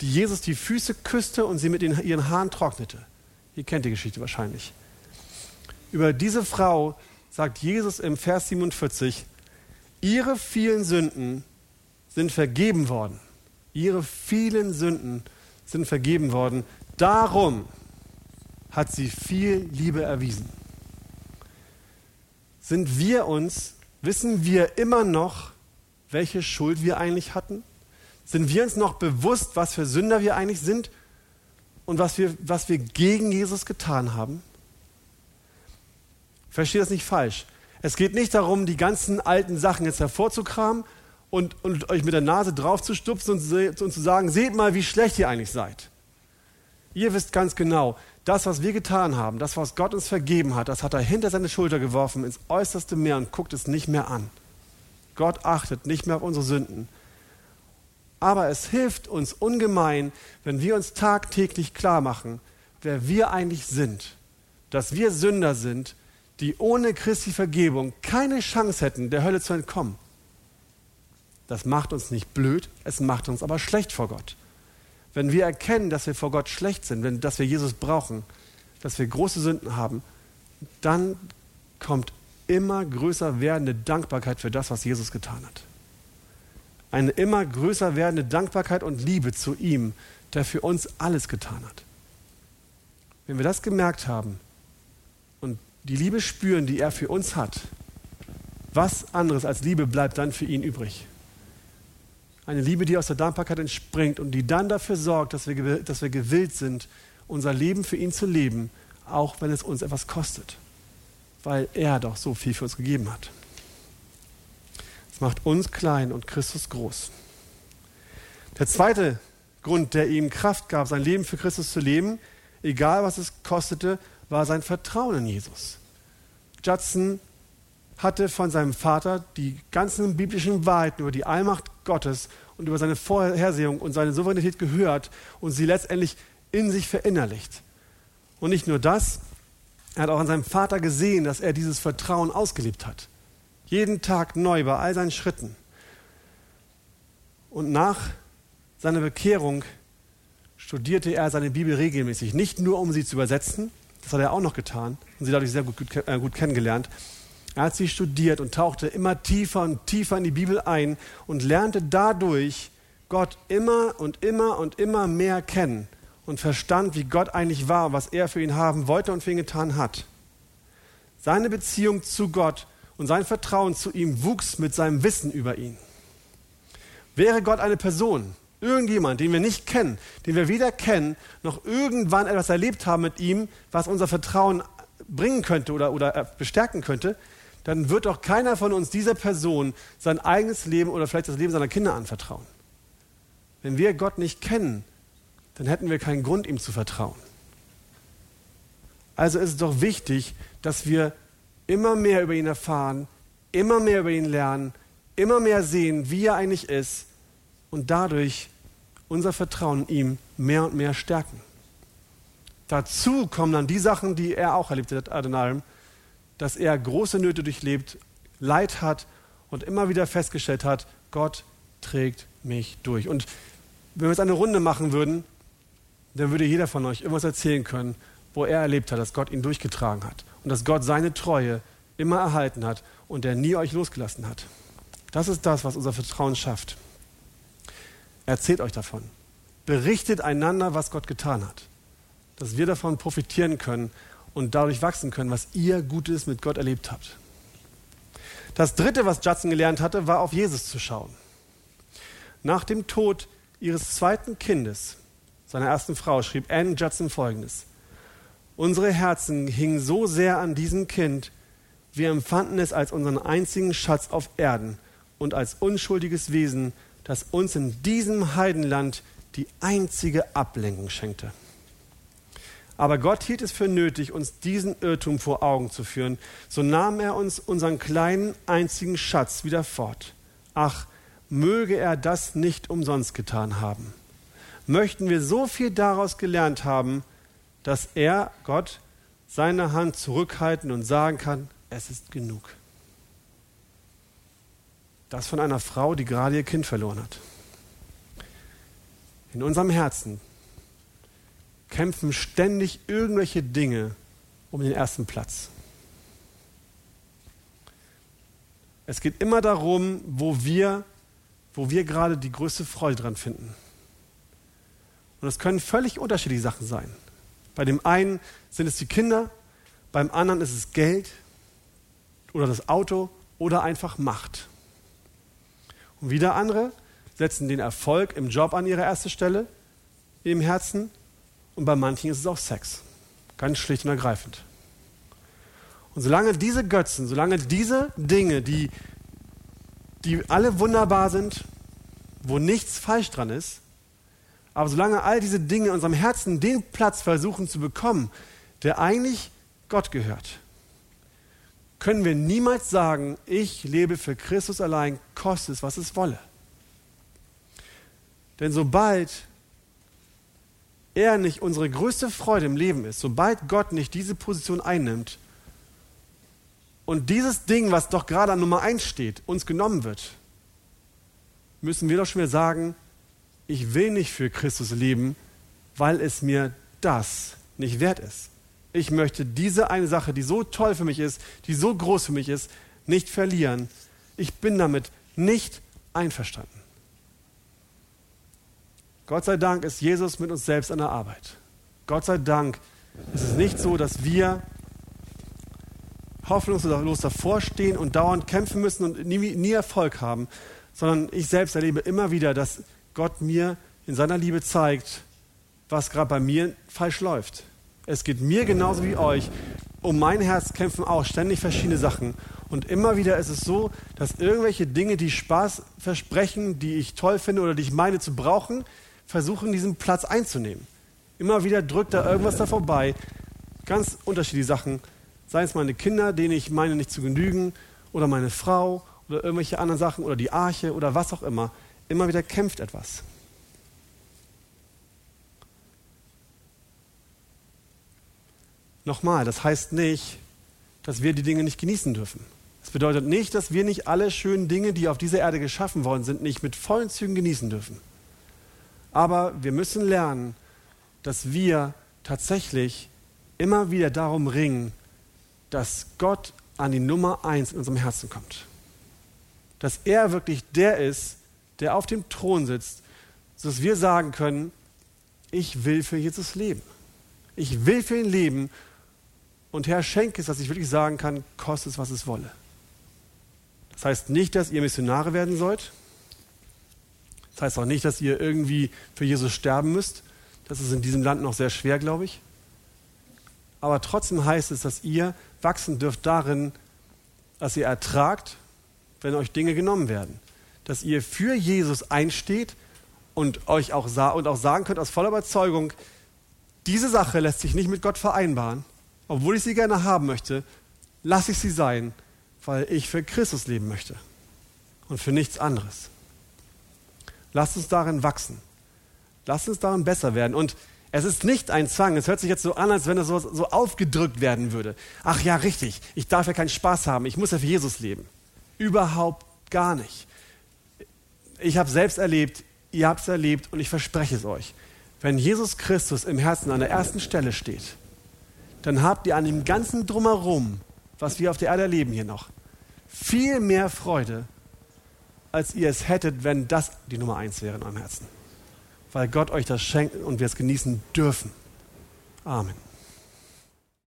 die Jesus die Füße küsste und sie mit ihren Haaren trocknete. Ihr kennt die Geschichte wahrscheinlich. Über diese Frau sagt Jesus im Vers 47, ihre vielen Sünden sind vergeben worden. Ihre vielen Sünden sind vergeben worden. Darum hat sie viel Liebe erwiesen. Sind wir uns, wissen wir immer noch, welche Schuld wir eigentlich hatten? Sind wir uns noch bewusst, was für Sünder wir eigentlich sind und was wir, was wir gegen Jesus getan haben? Verstehe das nicht falsch. Es geht nicht darum, die ganzen alten Sachen jetzt hervorzukramen und, und euch mit der Nase drauf zu stupsen und, und zu sagen, seht mal, wie schlecht ihr eigentlich seid. Ihr wisst ganz genau, das, was wir getan haben, das, was Gott uns vergeben hat, das hat er hinter seine Schulter geworfen ins äußerste Meer und guckt es nicht mehr an. Gott achtet nicht mehr auf unsere Sünden. Aber es hilft uns ungemein, wenn wir uns tagtäglich klar machen, wer wir eigentlich sind. Dass wir Sünder sind, die ohne Christi Vergebung keine Chance hätten, der Hölle zu entkommen. Das macht uns nicht blöd, es macht uns aber schlecht vor Gott. Wenn wir erkennen, dass wir vor Gott schlecht sind, wenn, dass wir Jesus brauchen, dass wir große Sünden haben, dann kommt immer größer werdende Dankbarkeit für das, was Jesus getan hat. Eine immer größer werdende Dankbarkeit und Liebe zu ihm, der für uns alles getan hat. Wenn wir das gemerkt haben und die Liebe spüren, die er für uns hat, was anderes als Liebe bleibt dann für ihn übrig? Eine Liebe, die aus der Dankbarkeit entspringt und die dann dafür sorgt, dass wir, dass wir gewillt sind, unser Leben für ihn zu leben, auch wenn es uns etwas kostet, weil er doch so viel für uns gegeben hat. Es macht uns klein und Christus groß. Der zweite Grund, der ihm Kraft gab, sein Leben für Christus zu leben, egal was es kostete, war sein Vertrauen in Jesus. Judson hatte von seinem Vater die ganzen biblischen Wahrheiten über die Allmacht Gottes und über seine Vorhersehung und seine Souveränität gehört und sie letztendlich in sich verinnerlicht. Und nicht nur das, er hat auch an seinem Vater gesehen, dass er dieses Vertrauen ausgelebt hat. Jeden Tag neu bei all seinen Schritten. Und nach seiner Bekehrung studierte er seine Bibel regelmäßig. Nicht nur, um sie zu übersetzen, das hat er auch noch getan und sie dadurch sehr gut, äh, gut kennengelernt, er hat sie studiert und tauchte immer tiefer und tiefer in die Bibel ein und lernte dadurch Gott immer und immer und immer mehr kennen und verstand, wie Gott eigentlich war was er für ihn haben wollte und für ihn getan hat. Seine Beziehung zu Gott und sein Vertrauen zu ihm wuchs mit seinem Wissen über ihn. Wäre Gott eine Person, irgendjemand, den wir nicht kennen, den wir weder kennen, noch irgendwann etwas erlebt haben mit ihm, was unser Vertrauen bringen könnte oder, oder bestärken könnte, dann wird doch keiner von uns dieser Person sein eigenes Leben oder vielleicht das Leben seiner Kinder anvertrauen. Wenn wir Gott nicht kennen, dann hätten wir keinen Grund, ihm zu vertrauen. Also ist es doch wichtig, dass wir immer mehr über ihn erfahren, immer mehr über ihn lernen, immer mehr sehen, wie er eigentlich ist und dadurch unser Vertrauen ihm mehr und mehr stärken. Dazu kommen dann die Sachen, die er auch erlebt hat, Adonalm, dass er große Nöte durchlebt, Leid hat und immer wieder festgestellt hat, Gott trägt mich durch. Und wenn wir jetzt eine Runde machen würden, dann würde jeder von euch irgendwas erzählen können, wo er erlebt hat, dass Gott ihn durchgetragen hat und dass Gott seine Treue immer erhalten hat und er nie euch losgelassen hat. Das ist das, was unser Vertrauen schafft. Erzählt euch davon. Berichtet einander, was Gott getan hat. Dass wir davon profitieren können und dadurch wachsen können, was ihr Gutes mit Gott erlebt habt. Das dritte, was Judson gelernt hatte, war auf Jesus zu schauen. Nach dem Tod ihres zweiten Kindes, seiner ersten Frau, schrieb Anne Judson folgendes. Unsere Herzen hingen so sehr an diesem Kind, wir empfanden es als unseren einzigen Schatz auf Erden und als unschuldiges Wesen, das uns in diesem Heidenland die einzige Ablenkung schenkte. Aber Gott hielt es für nötig, uns diesen Irrtum vor Augen zu führen. So nahm er uns unseren kleinen einzigen Schatz wieder fort. Ach, möge er das nicht umsonst getan haben. Möchten wir so viel daraus gelernt haben, dass er, Gott, seine Hand zurückhalten und sagen kann, es ist genug. Das von einer Frau, die gerade ihr Kind verloren hat. In unserem Herzen kämpfen ständig irgendwelche Dinge um den ersten Platz. Es geht immer darum, wo wir, wo wir gerade die größte Freude dran finden. Und es können völlig unterschiedliche Sachen sein. Bei dem einen sind es die Kinder, beim anderen ist es Geld oder das Auto oder einfach Macht. Und wieder andere setzen den Erfolg im Job an ihre erste Stelle im Herzen und bei manchen ist es auch Sex. Ganz schlicht und ergreifend. Und solange diese Götzen, solange diese Dinge, die die alle wunderbar sind, wo nichts falsch dran ist. Aber solange all diese Dinge in unserem Herzen den Platz versuchen zu bekommen, der eigentlich Gott gehört, können wir niemals sagen, ich lebe für Christus allein, koste es, was es wolle. Denn sobald er nicht unsere größte Freude im Leben ist, sobald Gott nicht diese Position einnimmt und dieses Ding, was doch gerade an Nummer eins steht, uns genommen wird, müssen wir doch schon wieder sagen, ich will nicht für Christus leben, weil es mir das nicht wert ist. Ich möchte diese eine Sache, die so toll für mich ist, die so groß für mich ist, nicht verlieren. Ich bin damit nicht einverstanden. Gott sei Dank ist Jesus mit uns selbst an der Arbeit. Gott sei Dank ist es nicht so, dass wir hoffnungslos davor stehen und dauernd kämpfen müssen und nie, nie Erfolg haben, sondern ich selbst erlebe immer wieder, dass Gott mir in seiner Liebe zeigt, was gerade bei mir falsch läuft. Es geht mir genauso wie euch. Um mein Herz kämpfen auch ständig verschiedene Sachen. Und immer wieder ist es so, dass irgendwelche Dinge, die Spaß versprechen, die ich toll finde oder die ich meine zu brauchen, versuchen, diesen Platz einzunehmen. Immer wieder drückt da irgendwas da vorbei. Ganz unterschiedliche Sachen. Seien es meine Kinder, denen ich meine nicht zu genügen, oder meine Frau, oder irgendwelche anderen Sachen, oder die Arche, oder was auch immer. Immer wieder kämpft etwas. Nochmal, das heißt nicht, dass wir die Dinge nicht genießen dürfen. Das bedeutet nicht, dass wir nicht alle schönen Dinge, die auf dieser Erde geschaffen worden sind, nicht mit vollen Zügen genießen dürfen. Aber wir müssen lernen, dass wir tatsächlich immer wieder darum ringen, dass Gott an die Nummer eins in unserem Herzen kommt. Dass er wirklich der ist, der auf dem Thron sitzt, sodass wir sagen können, ich will für Jesus leben. Ich will für ihn leben und Herr, schenke es, dass ich wirklich sagen kann, koste es, was es wolle. Das heißt nicht, dass ihr Missionare werden sollt. Das heißt auch nicht, dass ihr irgendwie für Jesus sterben müsst. Das ist in diesem Land noch sehr schwer, glaube ich. Aber trotzdem heißt es, dass ihr wachsen dürft darin, dass ihr ertragt, wenn euch Dinge genommen werden. Dass ihr für Jesus einsteht und euch auch, und auch sagen könnt aus voller Überzeugung, diese Sache lässt sich nicht mit Gott vereinbaren obwohl ich sie gerne haben möchte, lasse ich sie sein, weil ich für Christus leben möchte und für nichts anderes. Lasst uns darin wachsen. Lasst uns darin besser werden. Und es ist nicht ein Zwang. Es hört sich jetzt so an, als wenn es so, so aufgedrückt werden würde. Ach ja, richtig. Ich darf ja keinen Spaß haben. Ich muss ja für Jesus leben. Überhaupt gar nicht. Ich habe selbst erlebt, ihr habt es erlebt und ich verspreche es euch. Wenn Jesus Christus im Herzen an der ersten Stelle steht, dann habt ihr an dem ganzen Drumherum, was wir auf der Erde erleben hier noch, viel mehr Freude, als ihr es hättet, wenn das die Nummer eins wäre in eurem Herzen. Weil Gott euch das schenkt und wir es genießen dürfen. Amen.